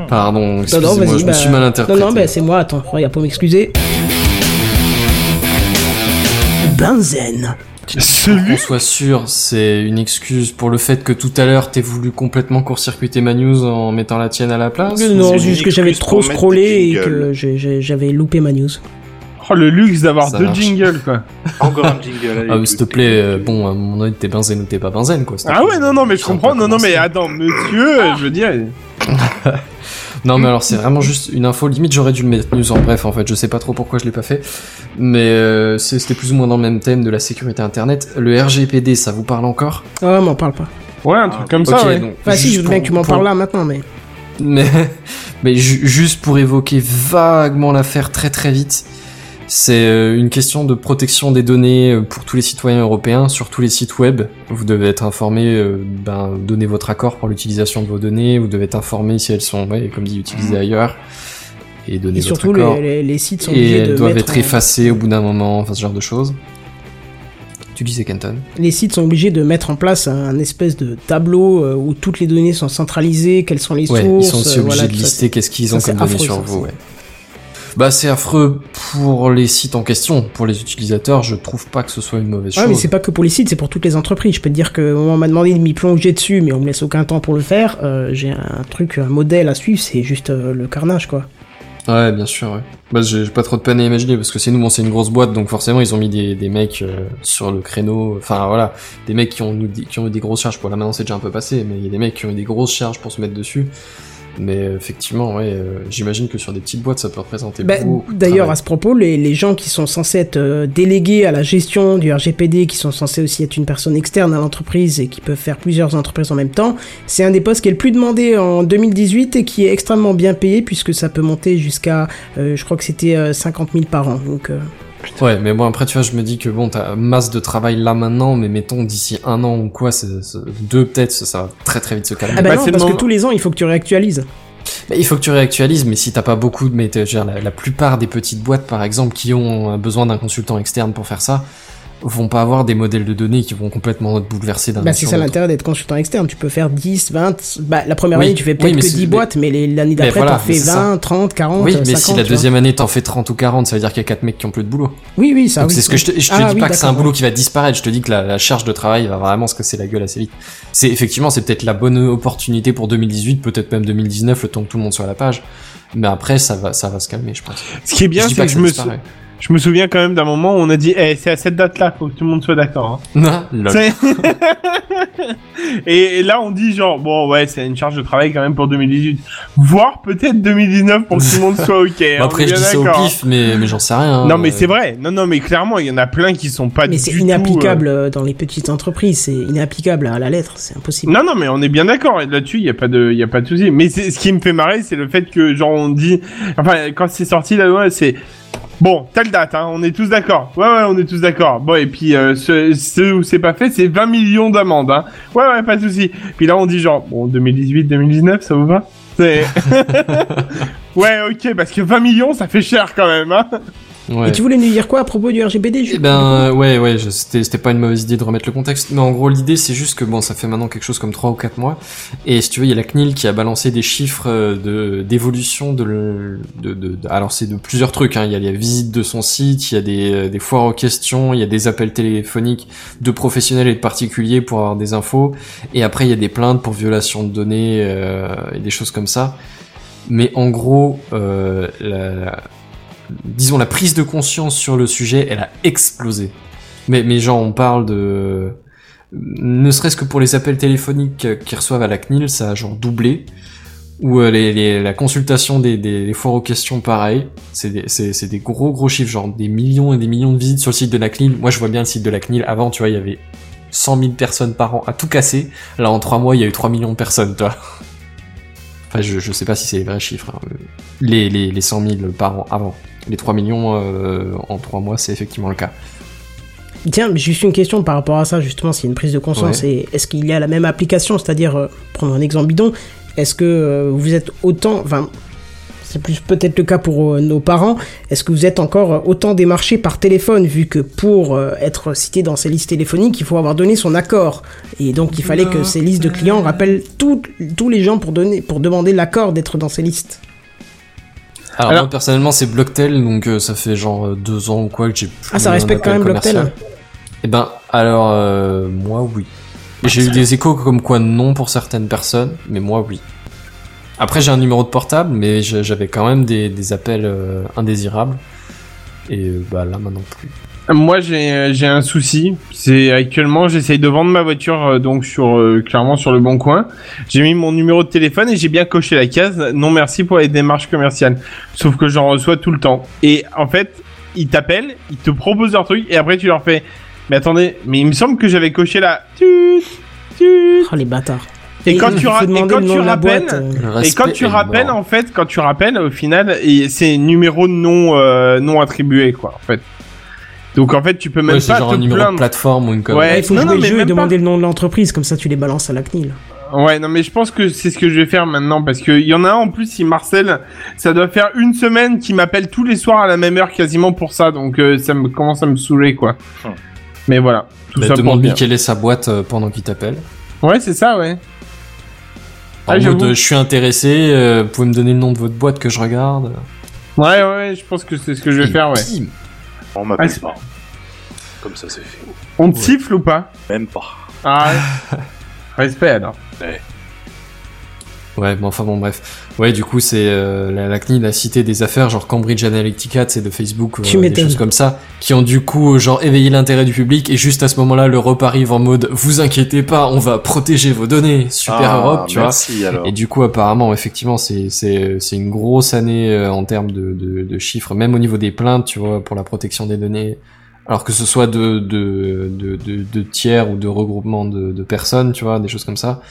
Pardon, Non, non, excusez-moi, je me suis mal interprété. Non, non, bah c'est moi, attends, regarde, pour m'excuser. Benzen. Qu'on Celui soit sûr, c'est une excuse pour le fait que tout à l'heure t'aies voulu complètement court-circuiter ma news en mettant la tienne à la place Non, juste que j'avais trop scrollé et que j'avais loupé ma news. Oh, le luxe d'avoir deux marche. jingles, quoi. Encore un jingle. allez, Ah, écoute. s'il te plaît, euh, bon, à un moment donné, t'es benzène ou t'es pas benzène, quoi. Ah ouais, non, non, mais je comprends. Non, non, mais attends, monsieur, je veux dire. Non, mais alors, c'est vraiment juste une info. Limite, j'aurais dû le mettre news en bref, en fait. Je sais pas trop pourquoi je l'ai pas fait. Mais euh, c'est- c'était plus ou moins dans le même thème de la sécurité Internet. Le RGPD, ça vous parle encore? Ah, m'en parle pas. Ouais, un truc comme ça, ouais. donc, Enfin, si, juste je veux bien que tu m'en pour- parles là maintenant, mais. Mais, mais ju- juste pour évoquer vaguement l'affaire très très vite, c'est euh, une question de protection des données euh, pour tous les citoyens européens sur tous les sites web. Vous devez être informé, euh, ben, donner votre accord pour l'utilisation de vos données. Vous devez être informé si elles sont, ouais, comme dit, utilisées ailleurs et donner Et votre surtout, accord. les, les- les sites sont et obligés de elles doivent être en- effacées au bout d'un moment, enfin ce genre de choses. Tu disais Kenton Les sites sont obligés de mettre en place un espèce de tableau où toutes les données sont centralisées, quelles sont les Ouais, sources. ils sont aussi obligés voilà, de lister qu'est-ce qu'ils ont comme données sur vous, ouais. Bah c'est affreux pour les sites en question, pour les utilisateurs, je trouve pas que ce soit une mauvaise Ouais, mais chose. c'est pas que pour les sites, c'est pour toutes les entreprises. Je peux te dire que on m'a demandé de m'y plonger dessus, mais on me laisse aucun temps pour le faire. Euh, J'ai un truc, un modèle à suivre, c'est juste euh, le carnage, quoi. Ouais, bien sûr, ouais. Bah j'ai pas trop de peine à imaginer parce que c'est nous, bon, c'est une grosse boîte, donc forcément ils ont mis des, des mecs euh, sur le créneau. Enfin voilà, des mecs qui ont eu des, qui ont eu des grosses charges. Pour là maintenant c'est déjà un peu passé, mais il y a des mecs qui ont eu des grosses charges pour se mettre dessus. Mais euh, effectivement, ouais, euh, j'imagine que sur des petites boîtes ça peut représenter Bah, beaucoup. D'ailleurs, à ce propos, les, les gens qui sont censés être euh, délégués à la gestion du RGPD, qui sont censés aussi être une personne externe à l'entreprise et qui peuvent faire plusieurs entreprises en même temps, c'est un des postes qui est le plus demandé en 2018 et qui est extrêmement bien payé puisque ça peut monter jusqu'à, euh, je crois que c'était euh, 50 000 par an. Donc, Ouais, mais bon, après, tu vois, je me dis que bon, t'as masse de travail là maintenant, mais mettons d'ici un an ou quoi, c'est, c'est- deux peut-être, ça, ça va très très vite se calmer. ah bah, Bah, non, parce que tous les ans, il faut que tu réactualises. Mais il faut que tu réactualises, mais si t'as pas beaucoup de, mais t'as- je veux dire, la, la plupart des petites boîtes, par exemple, qui ont euh, besoin d'un consultant externe pour faire ça, vont pas avoir des modèles de données qui vont complètement te bouleverser d'un Bah, c'est ça l'intérêt d'être consultant externe. Tu peux faire 10, 20. Bah, la première Oui, année, tu fais peut-être que c'est- 10 mais- boîtes, mais les- l'année d'après, voilà, t'en fais c'est 20, 30, 40. Oui, mais 50, si la deuxième année t'en fais 30 ou 40, ça veut dire qu'il y a 4 mecs qui ont plus de boulot. Oui, oui, ça Donc oui. c'est ce que je te, je te Ah dis oui, pas que c'est un boulot qui va disparaître, je te dis que la, la charge de travail va vraiment se casser la gueule assez vite. C'est effectivement, c'est peut-être la bonne opportunité pour 2018, peut-être même 2019, le temps que tout le monde soit à la page. Mais après, ça va, ça va se calmer, je pense. Ce qui est bien, c'est pas que que je me. Je me souviens quand même d'un moment où on a dit, eh, c'est à cette date-là, faut que tout le monde soit d'accord. Hein. Ah, et, et là, on dit genre, bon, ouais, c'est une charge de travail quand même pour 2018. Voire peut-être 2019 pour que tout le monde soit ok. hein, Bon, après, je dis ça au pif, mais, mais j'en sais rien. Non, mais Euh, c'est vrai. Non, non, mais clairement, il y en a plein qui sont pas Mais c'est tout, inapplicable euh, dans les petites entreprises. C'est inapplicable à la lettre. C'est euh, impossible. Non, non, mais on est bien d'accord. Et Là-dessus, il y a pas de, il y a pas de souci. Mais ce qui me fait marrer, c'est le fait que, genre, on dit, enfin, quand c'est sorti la loi, c'est, bon, telle date, hein, on est tous d'accord. Ouais, ouais, on est tous d'accord. Bon, et puis, euh, ce, ce où c'est pas fait, c'est 20 millions d'amendes, hein. Ouais, ouais, pas de souci. Puis là, on dit genre, bon, 2018, 2019, ça vous va? C'est... ouais, ok, parce que 20 millions, ça fait cher quand même, hein. Ouais. Et tu voulais nous dire quoi à propos du RGPD Eh ben ouais ouais, c'était c'était pas une mauvaise idée de remettre le contexte, mais en gros l'idée c'est juste que bon ça fait maintenant quelque chose comme 3 ou 4 mois et si tu veux il y a la CNIL qui a balancé des chiffres euh, de d'évolution de, le- de, de, de- alors c'est de plusieurs trucs hein. il y a les visites de son site, il y a des euh, des foires aux questions, il y a des appels téléphoniques de professionnels et de particuliers pour avoir des infos et après il y a des plaintes pour violation de données euh, et des choses comme ça. Mais en gros euh, la, disons la prise de conscience sur le sujet, elle a explosé. Mais mais genre on parle de ne serait-ce que pour les appels téléphoniques qu'ils reçoivent à la CNIL, ça a genre doublé. Ou euh, les, les- la consultation des, des, des foires aux questions, pareil. C'est des, des gros gros chiffres, genre des millions et des millions de visites sur le site de la CNIL. Moi je vois bien le site de la CNIL. Avant, tu vois, il y avait 100 000 personnes par an à tout casser. Là, en trois mois, il y a eu 3 millions de personnes, toi. Enfin, je, je sais pas si c'est les vrais chiffres. hein. Les, les, les 100 000 par an avant. Les 3 millions euh, en 3 mois, c'est effectivement le cas. Tiens, juste une question par rapport à ça, justement, s'il y a une prise de conscience. Et est-ce qu'il y a la même application? C'est-à-dire, euh, prendre un exemple bidon, est-ce que euh, vous êtes autant. Enfin, c'est plus peut-être le cas pour euh, nos parents. Est-ce que vous êtes encore autant démarché par téléphone, vu que pour euh, être cité dans ces listes téléphoniques, il faut avoir donné son accord? Et donc, il fallait que ces listes de clients rappellent tout- tous les gens pour, donner, pour demander l'accord d'être dans ces listes. Alors, Alors- moi personnellement c'est Blocktel donc euh, ça fait genre euh, deux ans ou quoi que j'ai plus Ah, ça respecte quand même Blocktel commercial. Eh ben alors euh, moi oui. J'ai eu des échos comme quoi non pour certaines personnes, mais moi oui. Après j'ai un numéro de portable, mais j'avais quand même des, des appels euh, indésirables. Et bah là maintenant plus. Moi, j'ai euh, j'ai un souci. C'est actuellement, j'essaye de vendre ma voiture euh, donc sur euh, clairement sur le bon coin. J'ai mis mon numéro de téléphone et j'ai bien coché la case non merci pour les démarches commerciales. Sauf que j'en reçois tout le temps. Et en fait, ils t'appellent, ils te proposent leur truc et après tu leur fais. Mais attendez, mais il me semble que j'avais coché la. Tut, tut. Oh, les bâtards. Et quand tu ra- et quand rappelles, boîte, euh, Et quand tu rappelles, en fait, quand tu rappelles, au final, c'est numéro non euh, non attribué, quoi, en fait. Donc en fait, tu peux même Ouais, c'est pas genre te un numéro de plaindre. plateforme ou une connerie. Ouais, il faut non, jouer non, le mais jeu et même demander pas. le nom de l'entreprise, comme ça tu les balances à la CNIL. Ouais, non, mais je pense que c'est ce que je vais faire maintenant parce que il y en a un en plus, il Marcel, ça doit faire une semaine qu'il m'appelle tous les soirs à la même heure quasiment pour ça, donc euh, ça me commence à me saouler, quoi. Hum. Mais voilà, tout Bah, ça pour demande-lui dire. quelle est sa boîte euh, pendant qu'il t'appelle. Ouais, c'est ça, ouais. En Ah, mode euh, je suis intéressé, euh, vous pouvez me donner le nom de votre boîte que je regarde. Ouais, ouais, je pense que c'est ce que je vais Et faire, ouais. On m'appelle Ah, c'est- pas. Comme ça, c'est fait. On te siffle ou pas Même pas. Ah ouais. Respect alors. Ouais, mais enfin bon, bref. Ouais, du coup, c'est euh, la, la CNIL a cité des affaires genre Cambridge Analytica, c'est de Facebook, euh, des choses comme ça, qui ont du coup genre éveillé l'intérêt du public. Et juste à ce moment-là, l'Europe arrive en mode vous inquiétez pas, on va protéger vos données, super Ah, Europe, tu vois. merci, alors. Et du coup, apparemment, effectivement, c'est c'est c'est une grosse année euh, en termes de, de de chiffres, même au niveau des plaintes, tu vois, pour la protection des données. Alors que ce soit de de de de, de tiers ou de regroupement de de personnes, tu vois, des choses comme ça.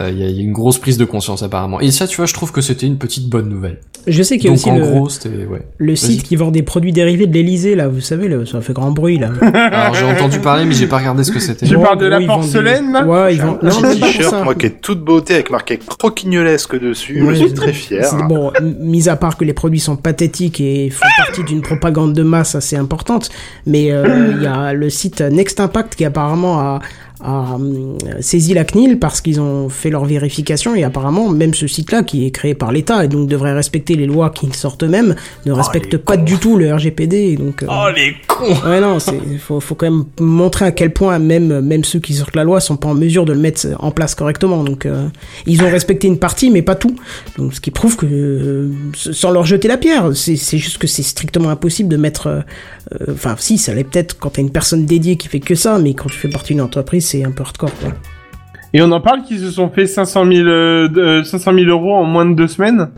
Euh, Il y, a, il y a une grosse prise de conscience apparemment. Et ça, tu vois, je trouve que c'était une petite bonne nouvelle. Je sais qu'il y a aussi en le, gros, c'était ouais. le site qui vend des produits dérivés de l'Elysée, là, vous savez, là, ça fait grand bruit, là. Alors j'ai entendu parler, mais j'ai pas regardé ce que c'était. Tu Bon, parles de la porcelaine, des- là Ouais, ils vendent. Un t-shirt, ça. moi, qui est toute beauté, avec marqué croquignolesque dessus. Ouais, je suis très fier. Bon, mis à part que les produits sont pathétiques et font partie d'une propagande de masse assez importante, mais euh, il y a le site Next Impact qui apparemment a, a hum, saisi la CNIL parce qu'ils ont fait leur vérification et apparemment même ce site-là qui est créé par l'État et donc devrait respecter les lois qu'ils sortent eux-mêmes ne respecte les pas du tout le RGPD donc. euh, Oh les cons Ouais non, c'est faut faut quand même montrer à quel point même même ceux qui sortent la loi sont pas en mesure de le mettre en place correctement. Donc euh, ils ont respecté une partie mais pas tout. Donc ce qui prouve que euh, sans leur jeter la pierre, c'est juste que c'est strictement impossible de mettre enfin si ça l'est peut-être quand t'as une personne dédiée qui fait que ça mais quand tu fais partie d'une entreprise, c'est un peu hardcore quoi. Et on en parle qu'ils se sont fait 500 000, euh, de- euh, 500 000 euros en moins de deux semaines.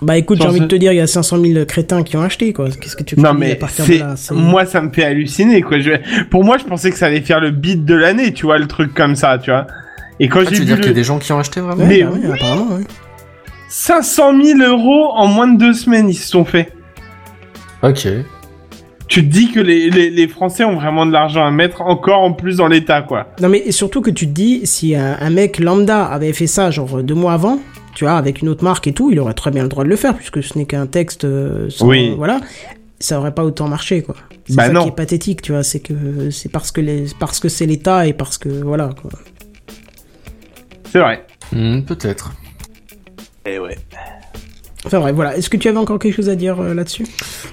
Bah écoute, j'ai envie de te dire il y a 500 000 crétins qui ont acheté quoi. Qu'est-ce que tu veux Non mais à partir c'est de là, c'est- moi ça me fait halluciner quoi. Je... Pour moi je pensais que ça allait faire le beat de l'année, tu vois le truc comme ça, tu vois. Et quand Ah, tu veux dire qu'il y a des gens qui ont acheté vraiment Mais bah ouais, oui. apparemment ouais. 500 000 euros en moins de deux semaines ils se sont fait. Ok. Tu te dis que les, les, les Français ont vraiment de l'argent à mettre encore en plus dans l'État quoi. Non mais surtout que tu te dis, si un, un mec lambda avait fait ça genre deux mois avant, tu vois, avec une autre marque et tout, il aurait très bien le droit de le faire puisque ce n'est qu'un texte euh, sans- Oui. voilà. ça aurait pas autant marché, quoi. C'est Bah ça non. qui est pathétique, tu vois. C'est que c'est parce que les, parce que c'est l'État et parce que voilà. Quoi. C'est vrai. Hmm, Peut-être. Eh ouais. Enfin bref, voilà. Est-ce que tu avais encore quelque chose à dire euh, là-dessus?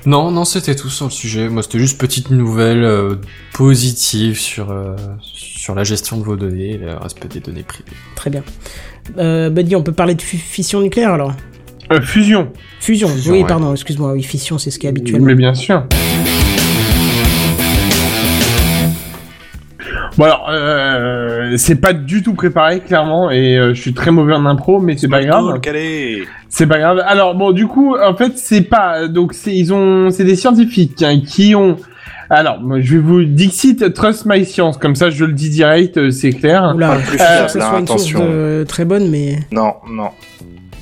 Non, non, c'était tout sur le sujet. Moi, c'était juste petite nouvelle euh, positive sur euh, sur la gestion de vos données, et le respect des données privées. Très bien. Euh, Buddy, on peut parler de fu- fission nucléaire alors? Euh, fusion. Fusion. Fusion, oui, ouais. pardon. Excuse-moi. Oui, fission, c'est ce qui est habituellement. Mais bien sûr. Bon alors, euh, c'est pas du tout préparé clairement et euh, je suis très mauvais en impro, mais c'est pas grave. C'est pas grave. Alors bon, du coup, en fait, c'est pas donc c'est ils ont c'est des scientifiques hein, qui ont. Alors, moi, je vais vous Dixit Trust My Science, comme ça je le dis direct, euh, c'est clair. Oula, fiable, que ce hein, soit une source attention. de- très bonne, mais Non, non.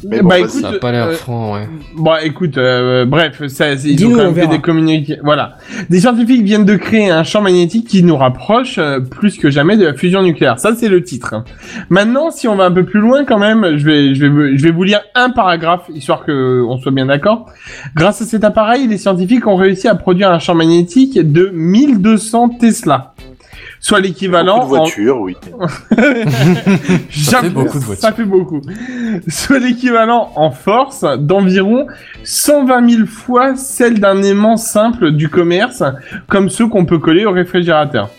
Mais bon, bah écoute, Ça a pas l'air euh, franc, ouais. Bon, écoute, euh, bref, ça, c'est- ils ont quand même fait des communiqués. Voilà, des scientifiques viennent de créer un champ magnétique qui nous rapproche euh, plus que jamais de la fusion nucléaire. Ça, c'est le titre. Maintenant, si on va un peu plus loin, quand même, je vais, je vais, je vais vous lire un paragraphe histoire que on soit bien d'accord. Grâce à cet appareil, les scientifiques ont réussi à produire un champ magnétique de 1200 Tesla, soit l'équivalent Beaucoup de en oui. Ça fait beaucoup de voitures. Ça fait beaucoup. Soit l'équivalent en force d'environ 120 000 fois celle d'un aimant simple du commerce, comme ceux qu'on peut coller au réfrigérateur.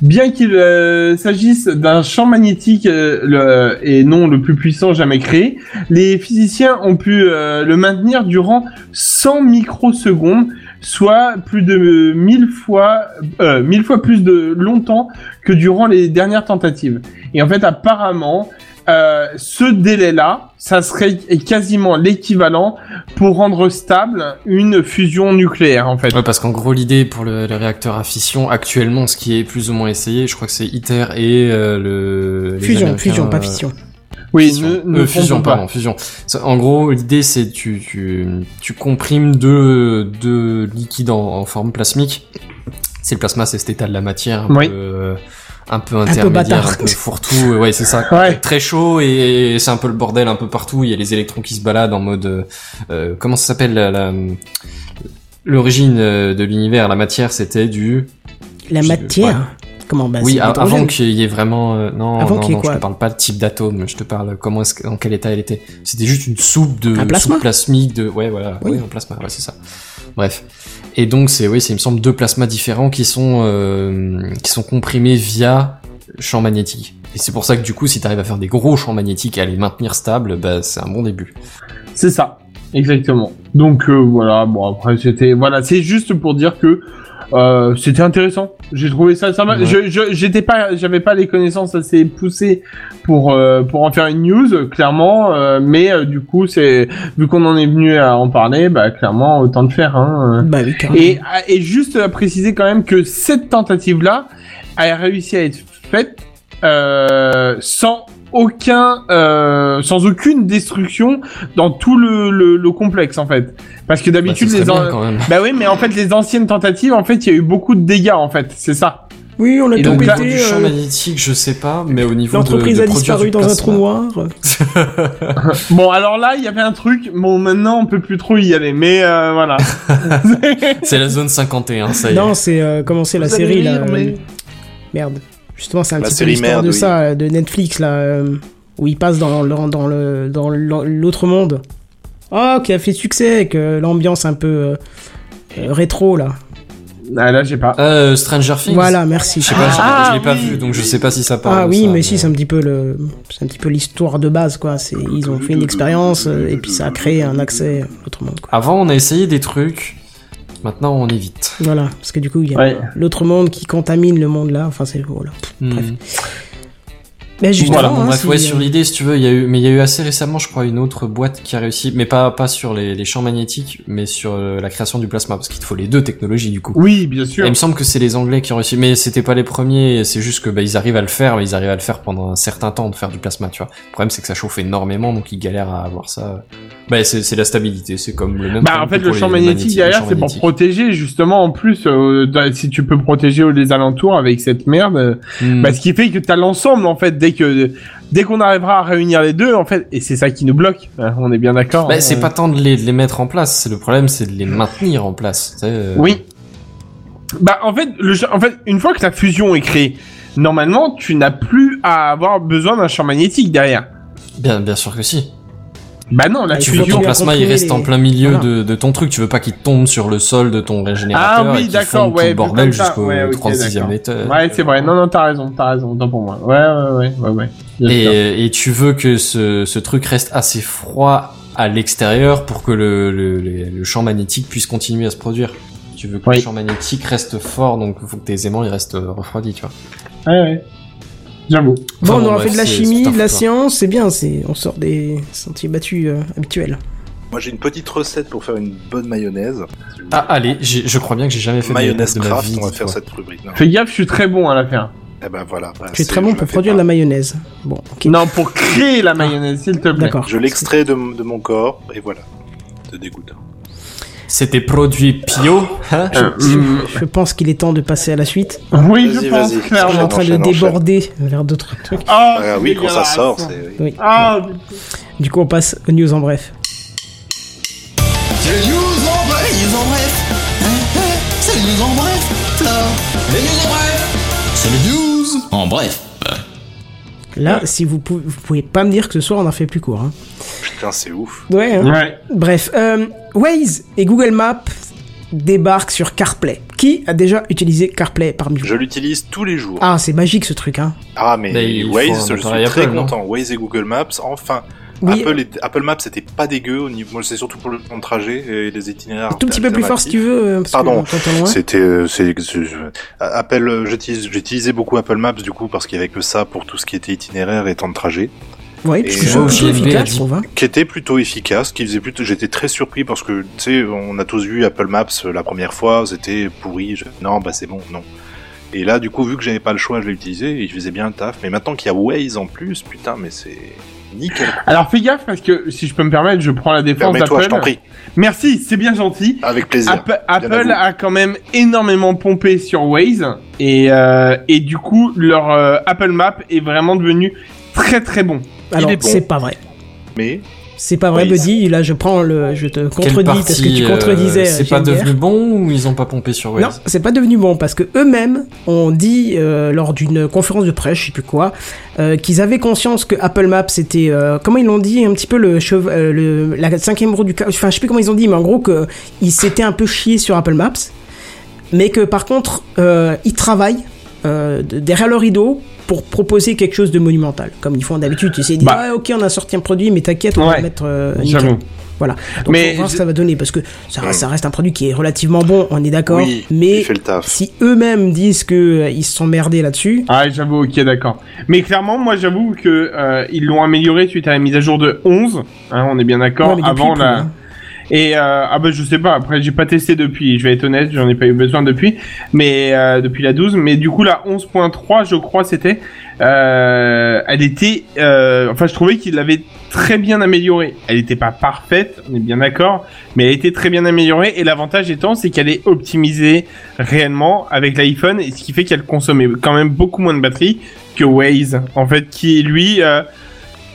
Bien qu'il euh, s'agisse d'un champ magnétique euh, le- et non le plus puissant jamais créé, les physiciens ont pu euh, le maintenir durant 100 microsecondes, soit plus de 1000 fois, euh, 1000 fois plus de longtemps que durant les dernières tentatives. Et en fait, apparemment, euh, ce délai-là, ça serait quasiment l'équivalent pour rendre stable une fusion nucléaire, en fait. Ouais, parce qu'en gros, l'idée pour le, le réacteur à fission, actuellement, ce qui est plus ou moins essayé, je crois que c'est ITER et euh, le... fusion, fusion, pas euh, fission. Oui, Fission. ne, ne Euh, fusion, pardon, fusion. En gros, l'idée c'est tu, tu tu comprimes deux deux liquides en, en forme plasmique. C'est le plasma, c'est cet état de la matière un Oui. peu euh, un peu intermédiaire, un peu fourre-tout. Ouais, c'est ça. Ouais. Très chaud et c'est un peu le bordel un peu partout. Il y a les électrons qui se baladent en mode euh, euh, comment ça s'appelle la, l'origine euh, de l'univers, la matière, c'était du La je- matière Comment bah, oui, avant qu'il y ait vraiment euh, non Avant non qu'il y ait non, quoi je te parle pas de type d'atome, je te parle comment est-ce dans quel état elle était. C'était juste une soupe de Un plasma soupe plasmique de ouais voilà, Oui. oui, un plasma, ouais, c'est ça. Bref. Et donc c'est oui, c'est il me semble deux plasmas différents qui sont euh, qui sont comprimés via champ magnétique. Et c'est pour ça que du coup, si tu arrives à faire des gros champs magnétiques et à les maintenir stables, bah c'est un bon début. C'est ça, exactement. Donc euh, voilà, bon après c'était voilà, c'est juste pour dire que euh, c'était intéressant. J'ai trouvé ça, ça Ouais. j'étais pas, j'avais pas les connaissances assez poussées pour euh, pour en faire une news, clairement. euh, mais euh, du coup, c'est vu qu'on en est venu à en parler, bah clairement autant le faire. Hein. Bah oui, carrément. Et, et juste à préciser quand même que cette tentative-là a réussi à être faite euh, sans aucun, euh, sans aucune destruction dans tout le, le, le complexe en fait. Parce que Bah, d'habitude serait les, bien, an- quand même. bah oui, mais en fait les anciennes tentatives, en fait, il y a eu beaucoup de dégâts en fait. C'est ça. Oui, on a Et tout donc là, pété. du champ euh, magnétique, je sais pas, mais au niveau de, L'entreprise de a produire disparu dans un trou noir. Bon, alors là, il y avait un truc. Bon, maintenant, on peut plus trop y aller, mais euh, voilà. C'est la zone 51, ça y est. Non, c'est euh, comment c'est la série là mais- euh, Merde. Justement, c'est un La petit peu l'histoire de oui. ça, de Netflix là, euh, où il passe dans le dans le dans l'autre monde. Oh, qui a fait succès avec euh, l'ambiance un peu euh, rétro là. Ah, là, j'ai pas. Euh, Stranger Things. Voilà, merci. Je sais pas, je- Ah, je l'ai pas oui. vu, donc je sais pas si ça parle. Ah oui, ça, mais si, c'est un petit peu le, c'est un petit peu l'histoire de base quoi. C'est, ils ont fait une expérience et puis ça a créé un accès à l'autre monde quoi. Avant, on a essayé des trucs. Maintenant, on évite. Voilà, parce que du coup il y a Ouais. l'autre monde qui contamine le monde là. Enfin c'est voilà. Bref. Hmm. Mais justement, Voilà, bon, hein, bref, ouais, sur l'idée, si tu veux, il y a eu, mais il y a eu assez récemment, je crois, une autre boîte qui a réussi, mais pas, pas sur les, les champs magnétiques, mais sur euh, la création du plasma, parce qu'il te faut les deux technologies, du coup. Oui, bien Et sûr. il me semble que c'est les Anglais qui ont réussi, mais c'était pas les premiers, c'est juste que, bah, ils arrivent à le faire, mais ils arrivent à le faire pendant un certain temps de faire du plasma, tu vois. Le problème, c'est que ça chauffe énormément, donc ils galèrent à avoir ça. Bah, c'est, c'est la stabilité, c'est comme le même. Bah en fait le champ magnétique derrière c'est pour protéger justement en plus euh, dans- si tu peux protéger les alentours avec cette merde euh, bah ce qui fait que t'as l'ensemble en fait dès que dès qu'on arrivera à réunir les deux, en fait, et c'est ça qui nous bloque, hein, on est bien d'accord. Bah, hein, c'est euh, pas tant de les, de les mettre en place, c'est le problème, c'est de les maintenir en place. euh. Oui. Bah en fait, le, en fait, une fois que la fusion est créée, normalement, tu n'as plus à avoir besoin d'un champ magnétique derrière. Bien, bien sûr que si. Bah non, la Bah, Tu faut veux que fusion. ton plasma il reste en plein milieu Voilà. de, de ton truc. Tu veux pas qu'il tombe sur le sol de ton régénérateur Ah oui, et qu'il d'accord, fonde ouais, tout le bordel jusqu'au Ouais, ok, 36e d'accord. étage. Ouais, c'est vrai. Non, non, t'as raison, t'as raison. Autant pour moi. Ouais, ouais, ouais, ouais. Et, et tu veux que ce, ce truc reste assez froid à l'extérieur pour que le, le, le- le champ magnétique puisse continuer à se produire? Tu veux que Oui. le champ magnétique reste fort, donc il faut que tes aimants ils restent euh, refroidis, tu vois. Ouais, ouais. J'avoue. Bon, Enfin, on aura bref, fait de la c'est- chimie, c'est de la science, c'est bien, c'est on sort des sentiers battus euh, habituels. Moi j'ai une petite recette pour faire une bonne mayonnaise. Ah, allez, je crois bien que j'ai jamais fait de mayonnaise de ma craft, vie. on va faire cette rubrique. Non. Fais gaffe, je suis très bon à la faire. Eh ben voilà. bah, Tu es c'est- très bon pour produire de pas. la mayonnaise. Bon, ok. Non, pour créer la mayonnaise, s'il te plaît. D'accord. Je l'extrais de, de mon corps et voilà. De dégoûtant. C'était produit Pio, hein Euh, hum, Je pense qu'il est temps de passer à la suite. oui, je pense. On est en train de déborder vers d'autres trucs. Ah, Ah c'est oui, quand ça sort, c'est. oui. Oui. Ah, Du coup, on passe aux news en bref. C'est les news en bref, les news en bref. C'est les news en bref, Flore. Les news en bref. C'est les news en bref. Là, si vous pouvez, vous pouvez pas me dire que ce soir on en fait plus court. Hein. Putain, c'est ouf. Ouais. hein. ouais. Bref, euh, Waze et Google Maps débarquent sur CarPlay. Qui a déjà utilisé CarPlay parmi vous? Je l'utilise tous les jours. Ah, c'est magique ce truc, hein. Ah, mais Waze, je suis très content. Waze et Google Maps, enfin. Oui, Apple, et- Apple Maps, c'était pas dégueu. Au niveau... Moi, c'est surtout pour le temps de trajet et les itinéraires. un tout petit peu plus fort si tu veux, euh, parce Pardon. C'était, euh, c'est, je- Apple, euh, j'utilise, j'utilisais beaucoup Apple Maps du coup parce qu'il y avait que ça pour tout ce qui était itinéraire et temps de trajet, Ouais, Et euh, plutôt JNB a efficace, je qui était plutôt efficace, qui faisait plutôt. J'étais très surpris parce que tu sais, on a tous vu Apple Maps la première fois, c'était pourri. je- Non, bah c'est bon, non. Et là, du coup, vu que j'avais pas le choix, je l'ai utilisé et il faisait bien le taf. Mais maintenant qu'il y a Waze en plus, putain, mais c'est nickel. Alors fais gaffe parce que si je peux me permettre, je prends la défense Permets-toi, je t'en d'Apple. prie, Merci, c'est bien gentil. avec plaisir. Apple, a quand même énormément pompé sur Waze et euh, et du coup leur euh, Apple Map est vraiment devenu très très bon. Alors, bon. c'est pas vrai. Mais C'est pas vrai, Oui, Buddy. Là, je prends le, je te contredis parce que tu contredisais. euh, C'est pas devenu bon ou ils ont pas pompé sur Waze Non, c'est pas devenu bon parce que eux-mêmes ont dit euh, lors d'une conférence de presse, je sais plus quoi, euh, qu'ils avaient conscience que Apple Maps c'était comment ils l'ont dit un petit peu le, la cinquième roue du enfin je sais plus comment ils ont dit mais en gros que ils s'étaient un peu chiés sur Apple Maps, mais que par contre ils travaillent euh, de- derrière le rideau pour proposer quelque chose de monumental comme ils font d'habitude. Tu sais, ils disent Bah. ah, ok on a sorti un produit mais t'inquiète on va Ouais, mettre euh. Voilà. Donc Mais faut voir ce que ça va donner parce que ça, ça reste un produit qui est relativement bon, on est d'accord. oui, mais si eux-mêmes disent que euh, ils se sont merdés là-dessus, Ah j'avoue, ok d'accord. Mais clairement, moi j'avoue que euh, ils l'ont amélioré suite à la mise à jour de 11. Hein, on est bien d'accord. Ouais, avant plus, la. hein. Et euh, ah bah je sais pas. Après j'ai pas testé depuis. Je vais être honnête, j'en ai pas eu besoin depuis. Mais euh, depuis la 12. Mais du coup la 11.3, je crois c'était. Euh, elle était. euh, enfin je trouvais qu'il l'avait très bien améliorée. Elle était pas parfaite, on est bien d'accord. Mais elle était très bien améliorée. Et l'avantage étant, c'est qu'elle est optimisée réellement avec l'iPhone, et ce qui fait qu'elle consommait quand même beaucoup moins de batterie que Waze, en fait, qui lui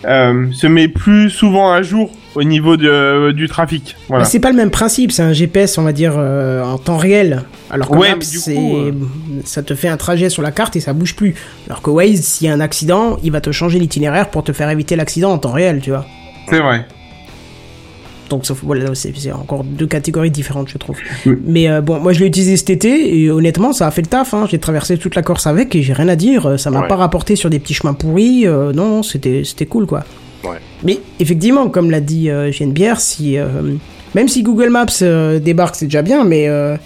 se met plus souvent à jour au niveau de, du trafic. Voilà. bah, c'est pas le même principe. C'est un GPS, on va dire euh, en temps réel. Alors que Ouais, Maps, coup, euh, ça te fait un trajet sur la carte et ça bouge plus. Alors que Waze, s'il y a un accident, il va te changer l'itinéraire pour te faire éviter l'accident en temps réel, tu vois. C'est vrai. Donc ça, voilà, c'est c'est encore deux catégories différentes, je trouve. Oui. Mais euh, bon, moi je l'ai utilisé cet été et honnêtement, ça a fait le taf. Hein. J'ai traversé toute la Corse avec et j'ai rien à dire. Ça m'a Ouais. pas rapporté sur des petits chemins pourris. euh, non, non, c'était c'était cool quoi. Ouais. Mais effectivement, comme l'a dit euh, Bière, si euh, même si Google Maps euh, débarque, c'est déjà bien, mais euh,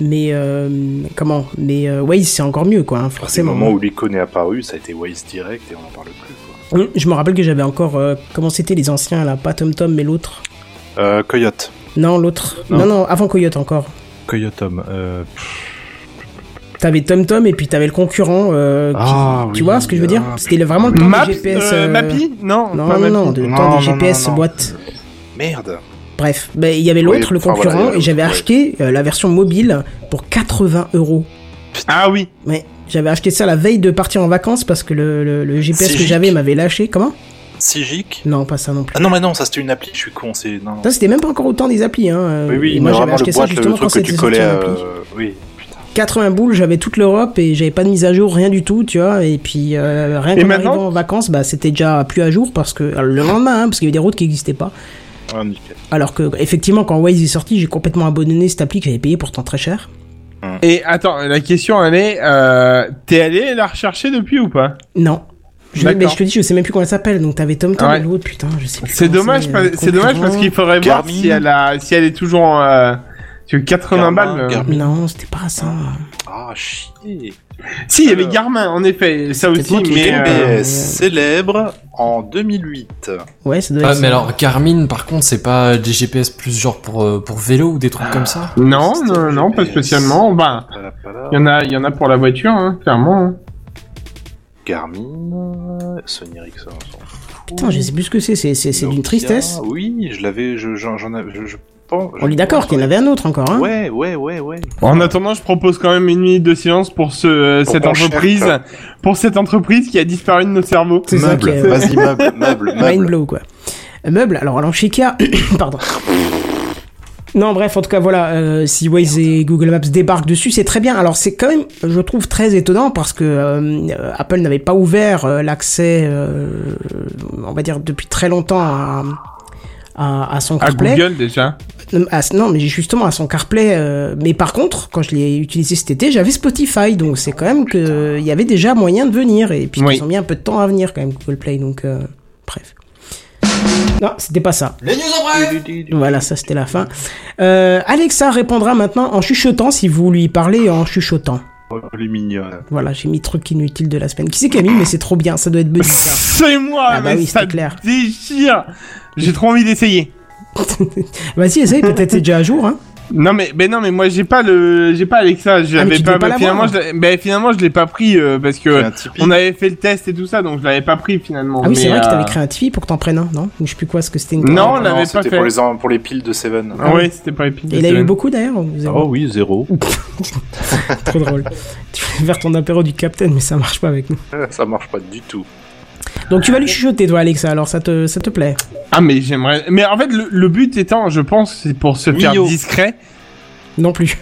mais euh, comment Mais euh, Waze, c'est encore mieux quoi, hein, C'est le forcément. moment où l'icône est apparu, ça a été Waze direct et on n'en parle plus. Quoi. Hum, Je me rappelle que j'avais encore euh, comment c'était les anciens là, pas TomTom mais l'autre. Euh, Coyote. Non, l'autre. Non. Non. non, avant Coyote encore. Coyotom. Euh... T'avais TomTom et puis t'avais le concurrent. euh, qui- Ah, tu oui, vois ce que je veux dire? ah, C'était le- vraiment le temps des GPS. euh, euh, Mappy? Non, Non, pas non, non, de Non, temps non, des GPS non, non. boîte. Merde. Bref, ben, il y avait l'autre, Oui, le concurrent, voilà, et j'avais acheté euh, la version mobile pour 80 euros. Ah oui. Mais j'avais acheté ça la veille de partir en vacances parce que le, le, le GPS que j'avais m'avait lâché. Comment? Sigic? Non, pas ça non plus. Ah non, mais non, ça c'était une appli, je suis con, c'est. Non, non. Ça, c'était même pas encore autant des applis. Hein. Oui, oui, et moi j'avais acheté le ça boîte, le justement quand truc que c'était tu collais. euh, Oui. 80 boules, j'avais toute l'Europe et j'avais pas de mise à jour, rien du tout, tu vois. Et puis euh, rien Et qu'en maintenant arrivant en vacances, bah c'était déjà plus à jour parce que alors, le lendemain, hein, parce qu'il y avait des routes qui n'existaient pas. Ah. Alors que effectivement, quand Waze est sorti, j'ai complètement abandonné cette appli que j'avais payé pourtant très cher. Et attends, la question elle est, euh, t'es allé la rechercher depuis ou pas? Non. Je, D'accord. mais je te dis, je sais même plus comment elle s'appelle. Donc t'avais Tom Tom Ouais. et l'autre, putain, je sais plus. C'est dommage, c'est, euh, c'est dommage parce qu'il faudrait voir si elle a, si elle est toujours en, euh, sur 80 Garmin, balles. euh. Garmin. Non, c'était pas ça. Ah, chier. Si, il y avait. Garmin, en effet, ça aussi, mais euh, célèbre en 2008. Ouais, ça doit Ah, être mais ça. alors Garmin, par contre, c'est pas des GPS plus genre pour euh, pour vélo ou des trucs comme ça? Non, non, non, pas spécialement. Ben, il y en a, il y en a pour la voiture, hein, clairement. hein. Garmin, Sony Ericsson. on s'en fout. Putain, je sais plus ce que c'est. C'est d'une tristesse. Oui, je l'avais, je- j'en avais, je pense. On est d'accord qu'il y en avait un autre encore, hein. Ouais, ouais, ouais, ouais. En attendant, je propose quand même une minute de silence pour ce, euh, Pour cette entreprise, pour cette entreprise qui a disparu de nos cerveaux. C'est Meuble, vas-y, meuble, meuble, Mind meuble. blow, quoi. Meuble, alors, alors chez Ikea... Pardon. Non, bref, en tout cas, voilà, euh, si Waze et Google Maps débarquent dessus, c'est très bien. Alors, c'est quand même, je trouve, très étonnant parce que euh, Apple n'avait pas ouvert euh, l'accès, euh, on va dire, depuis très longtemps à, à, à son À CarPlay. Google, déjà. Non, à- non, mais justement à son CarPlay. euh, mais par contre, quand je l'ai utilisé cet été, j'avais Spotify, donc c'est quand même que il y avait déjà moyen de venir. Et puis Oui. ils ont mis un peu de temps à venir quand même Google Play, donc euh, bref. Non, c'était pas ça. Les news en bref Voilà, ça c'était la fin. Euh, Alexa répondra maintenant en chuchotant si vous lui parlez en chuchotant. Oh, elle est mignonne. Voilà, j'ai mis truc inutile de la semaine. Qui c'est mis Mais c'est trop bien, ça doit être Buddy. C'est moi, Ah bah mais oui, ça clair. déchire. J'ai trop envie d'essayer. Vas-y, essaye, peut-être c'est déjà à jour. Hein. Non mais, mais non mais moi j'ai pas le, j'ai pas Alexa. Je Ah, pas. finalement, je l'ai- ben, finalement je l'ai pas pris euh, parce que on avait fait le test et tout ça, donc je l'avais pas pris finalement. Ah oui, c'est vrai que euh, t'avais créé un Tipeee pour que t'en prennes un, non? Ou je sais plus quoi, ce que c'était une Non, on Non, l'avait pas c'était fait. pour les, en- pour les piles de Seven. Ah ouais, c'était pas les piles. Et il a eu beaucoup d'ailleurs Oh oui, zéro. Trop drôle. Tu veux faire ton apéro du Captain, mais ça marche pas avec nous. Ça marche pas du tout. Donc tu vas lui chuchoter, toi, Alexa, alors ça te, ça te plaît Ah mais j'aimerais. Mais en fait le, le but étant, je pense, c'est pour se faire Mio. discret. Non plus.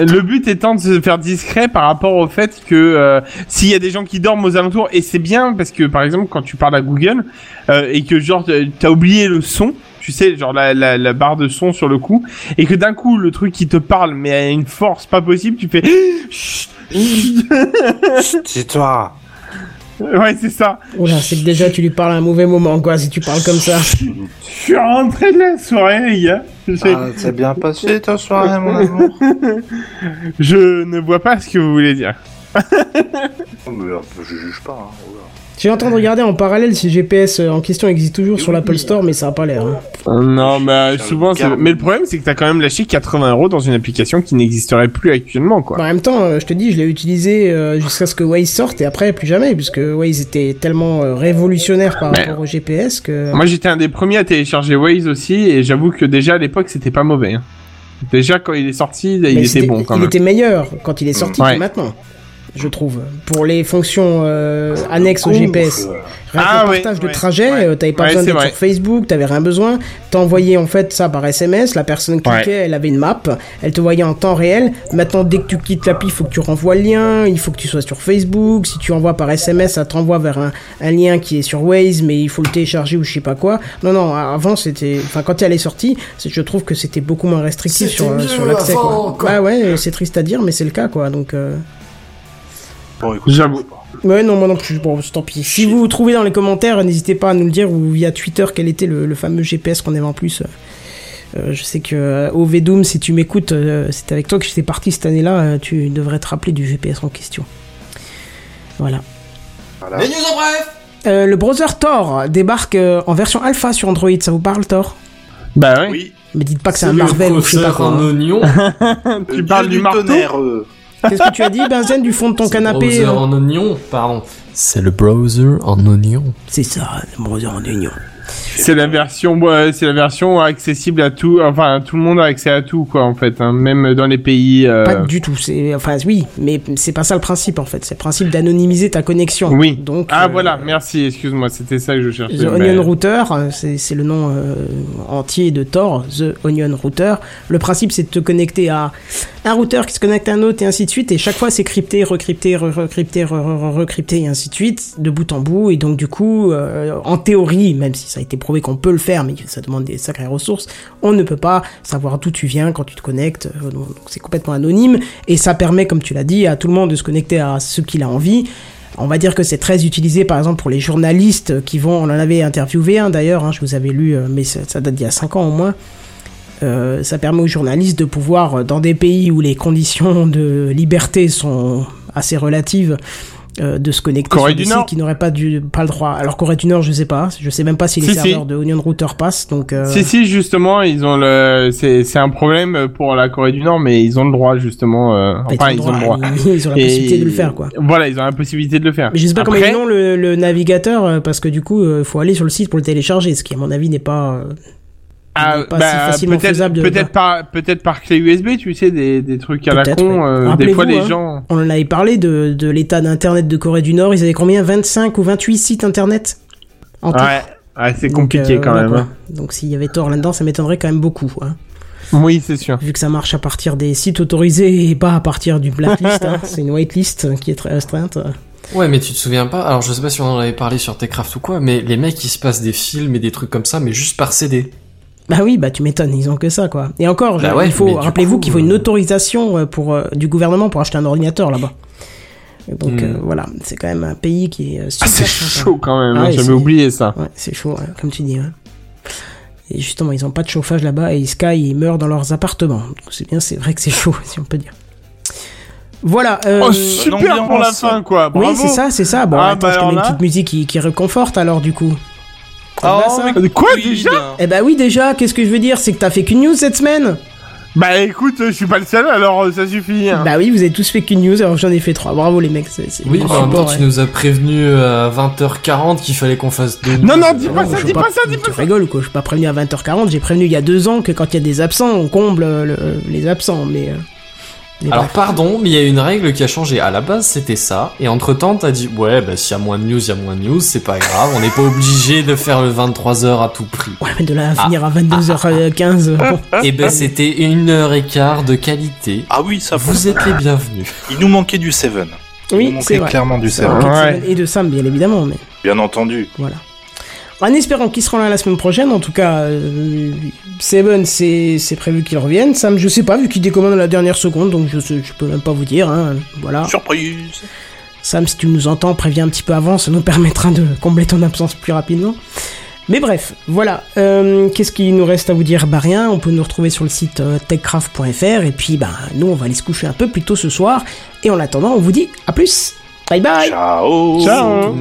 Le but étant de se faire discret par rapport au fait que euh, s'il y a des gens qui dorment aux alentours, et c'est bien parce que par exemple quand tu parles à Google euh, et que genre euh, t'as oublié le son, tu sais genre la, la, la barre de son sur le coup, et que d'un coup le truc qui te parle mais à une force pas possible, tu fais Chut, chut. C'est toi. Ouais c'est ça. Oula, c'est que déjà tu lui parles à un mauvais moment, quoi, si tu parles comme ça. Je suis rentré de la soirée les gars. J'ai- Ah, c'est bien passé ta soirée, mon amour. Je ne vois pas ce que vous voulez dire. Mais, euh, je juge pas. Hein. J'ai en train de regarder en parallèle si le GPS en question existe toujours sur l'Apple Store, mais ça a pas l'air. hein. Non, bah Sur souvent, Garmin. mais le problème c'est que t'as quand même lâché 80 euros dans une application qui n'existerait plus actuellement, quoi. Bah, en même temps, euh, je te dis, je l'ai utilisé euh, jusqu'à ce que Waze sorte et après plus jamais, puisque Waze était tellement euh, révolutionnaire par Mais- rapport au GPS que. Moi, j'étais un des premiers à télécharger Waze aussi, et j'avoue que déjà à l'époque, c'était pas mauvais. hein. Déjà quand il est sorti, il Mais était bon quand il même. était meilleur quand il est sorti Ouais. que maintenant, je trouve. Pour les fonctions euh, annexes au GPS. Rien que Ah le ouais, partage de trajet, ouais. euh, t'avais pas Ouais, besoin d'être sur Facebook, t'avais rien besoin. T'envoyais en fait ça par SMS, la personne cliquait, Ouais. elle avait une map, elle te voyait en temps réel. Maintenant, dès que tu quittes l'appli, il faut que tu renvoies le lien, il faut que tu sois sur Facebook. Si tu envoies par SMS, ça t'envoie vers un, un lien qui est sur Waze, mais il faut le télécharger ou je sais pas quoi. Non, non, avant c'était, enfin quand elle est sortie, je trouve que c'était beaucoup moins restrictif sur, euh, l'accès. Bah ouais, c'est triste à dire, mais c'est le cas quoi. Donc. euh, Bon, écoute, J'avoue. Ouais, non, moi non plus. Bon, tant pis. Si vous trouvez dans les commentaires, n'hésitez pas à nous le dire ou via Twitter quel était le, le fameux GPS qu'on avait en plus. Euh, je sais que euh, au Doom, si tu m'écoutes, euh, c'est avec toi que j'étais parti cette année-là. euh, tu devrais te rappeler du GPS en question. Voilà. voilà. Les news en bref Euh, le browser Tor débarque euh, en version alpha sur Android. Ça vous parle, Tor? Bah. Oui, Mais dites pas que c'est un le Marvel ou je sais pas processeur quoi. en hein. oignon. Tu le parles dieu du marteau? tonnerre, euh. Qu'est-ce que tu as dit, Benzen, du fond de ton C'est le canapé browser euh en oignon, pardon. C'est le browser en oignon. C'est ça, le browser en union. C'est la version, c'est la version accessible à tout, enfin tout le monde a accès à tout quoi en fait, hein, même dans les pays. euh, Pas du tout. C'est enfin oui, mais c'est pas ça le principe en fait. C'est le principe d'anonymiser ta connexion. Oui. Donc Ah euh, voilà, merci, excuse-moi, c'était ça que je cherchais. The mais- Onion Router, euh, c'est c'est le nom euh, entier de Tor, The Onion Router. Le principe, c'est de te connecter à un routeur qui se connecte à un autre et ainsi de suite. Et chaque fois, c'est crypté, recrypté, re- recrypté, re- re- re- recrypté et ainsi de suite, de bout en bout. Et donc, du coup, euh, en théorie, même si ça a été prouvé qu'on peut le faire, mais ça demande des sacrées ressources, on ne peut pas savoir d'où tu viens quand tu te connectes. Euh, Donc, c'est complètement anonyme. Et ça permet, comme tu l'as dit, à tout le monde de se connecter à ce qu'il a envie. On va dire que c'est très utilisé par exemple pour les journalistes qui vont, on en avait interviewé un d'ailleurs, hein, je vous avais lu, euh, mais ça, date d'il y a 5 ans au moins. Euh, ça permet aux journalistes de pouvoir, dans des pays où les conditions de liberté sont assez relatives, euh, de se connecter Corée sur des du sites Nord. qui n'auraient pas, du, pas le droit. Alors Corée du Nord, je sais pas, je sais même pas si les Si, si. serveurs de Onion Router passent, donc euh, Si si justement ils ont le c'est c'est un problème pour la Corée du Nord mais ils ont le droit justement euh, bah, enfin ils ont le droit ils, ils ont la Et- possibilité de le faire quoi. Voilà ils ont la possibilité de le faire. Mais je sais pas comment Après- ils ont le, le navigateur parce que du coup, il faut aller sur le site pour le télécharger, ce qui à mon avis n'est pas. Ah, si facilement peut-être faisable de- peut-être par peut-être par clé USB tu sais des des trucs à la con ouais. euh, des fois les hein. gens On en avait parlé de, de l'état d'internet de Corée du Nord. Ils avaient combien? 25 ou 28 sites internet? En tout. ouais ouais c'est Donc, compliqué euh, quand voilà, même. quoi. hein. Donc s'il y avait Tor là-dedans, ça m'étonnerait quand même beaucoup. hein. Oui c'est sûr. Vu que ça marche à partir des sites autorisés et pas à partir du blacklist. hein. C'est une whitelist qui est très restreinte. Ouais, mais tu te souviens pas? Alors, je sais pas si on en avait parlé sur Techcraft ou quoi, mais les mecs, ils se passent des films et des trucs comme ça, mais juste par CD. Bah oui, bah tu m'étonnes, ils ont que ça quoi. Et encore, Bah ouais, il faut rappelez-vous qu'il faut une euh, autorisation euh, pour euh, du gouvernement pour acheter un ordinateur là-bas. Donc Hmm. euh, voilà, c'est quand même un pays qui est euh, super Ah, c'est chaud quand même Ah hein, ouais, j'avais c'est- oublié ça. Ouais, c'est chaud, ouais, comme tu dis. ouais. Et justement, ils ont pas de chauffage là-bas et ils sky, ils meurent dans leurs appartements. C'est bien, c'est vrai que c'est chaud, si on peut dire. Voilà. euh, Oh super pour la fin quoi. oui, c'est ça, c'est ça. Bon, Ah, attends, bah je te mets alors une petite musique qui, qui réconforte alors du coup. Ça mais quoi, Oui, déjà Eh bah oui, déjà, qu'est-ce que je veux dire C'est que t'as fait qu'une news cette semaine Bah écoute je suis pas le seul alors euh, ça suffit. hein. Bah oui, vous avez tous fait qu'une news, alors j'en ai fait trois. Bravo les mecs. c'est- c'est Oui, bah, en même temps, support, tu nous as prévenu à 20h40 qu'il fallait qu'on fasse deux Non non dis pas ça dis pas ça dis Tu pas ça. rigoles quoi, je suis pas prévenu à 20h40, j'ai prévenu il y a deux ans que quand il y a des absents, on comble le- les absents, mais... mais Alors bref. pardon, mais il y a une règle qui a changé. À la base, c'était ça. Et entre temps, t'as dit, ouais, bah s'il y a moins de news, il y a moins de news, c'est pas grave. On n'est pas obligé de faire le 23h à tout prix. Ouais, mais de là à finir à 22h15... euh, bon. Et ben c'était une heure et quart de qualité. Ah oui, ça Vous êtes les bienvenus. Il nous manquait du Seven. Il Oui, nous c'est clairement du Seven. Ouais. Et de Sam, bien évidemment, mais Bien entendu. voilà. En espérant qu'ils seront là la semaine prochaine, en tout cas, euh, Seven, c'est c'est prévu qu'il revienne. Sam, je sais pas, vu qu'il décommande à la dernière seconde, donc je, je peux même pas vous dire, hein, voilà. Surprise. Sam, si tu nous entends, préviens un petit peu avant, ça nous permettra de combler ton absence plus rapidement. Mais bref, voilà. Euh, Qu'est-ce qu'il nous reste à vous dire? Bah rien, on peut nous retrouver sur le site euh, techcraft.fr et puis bah nous on va aller se coucher un peu plus tôt ce soir. Et en attendant, on vous dit à plus. Bye bye Ciao. Ciao.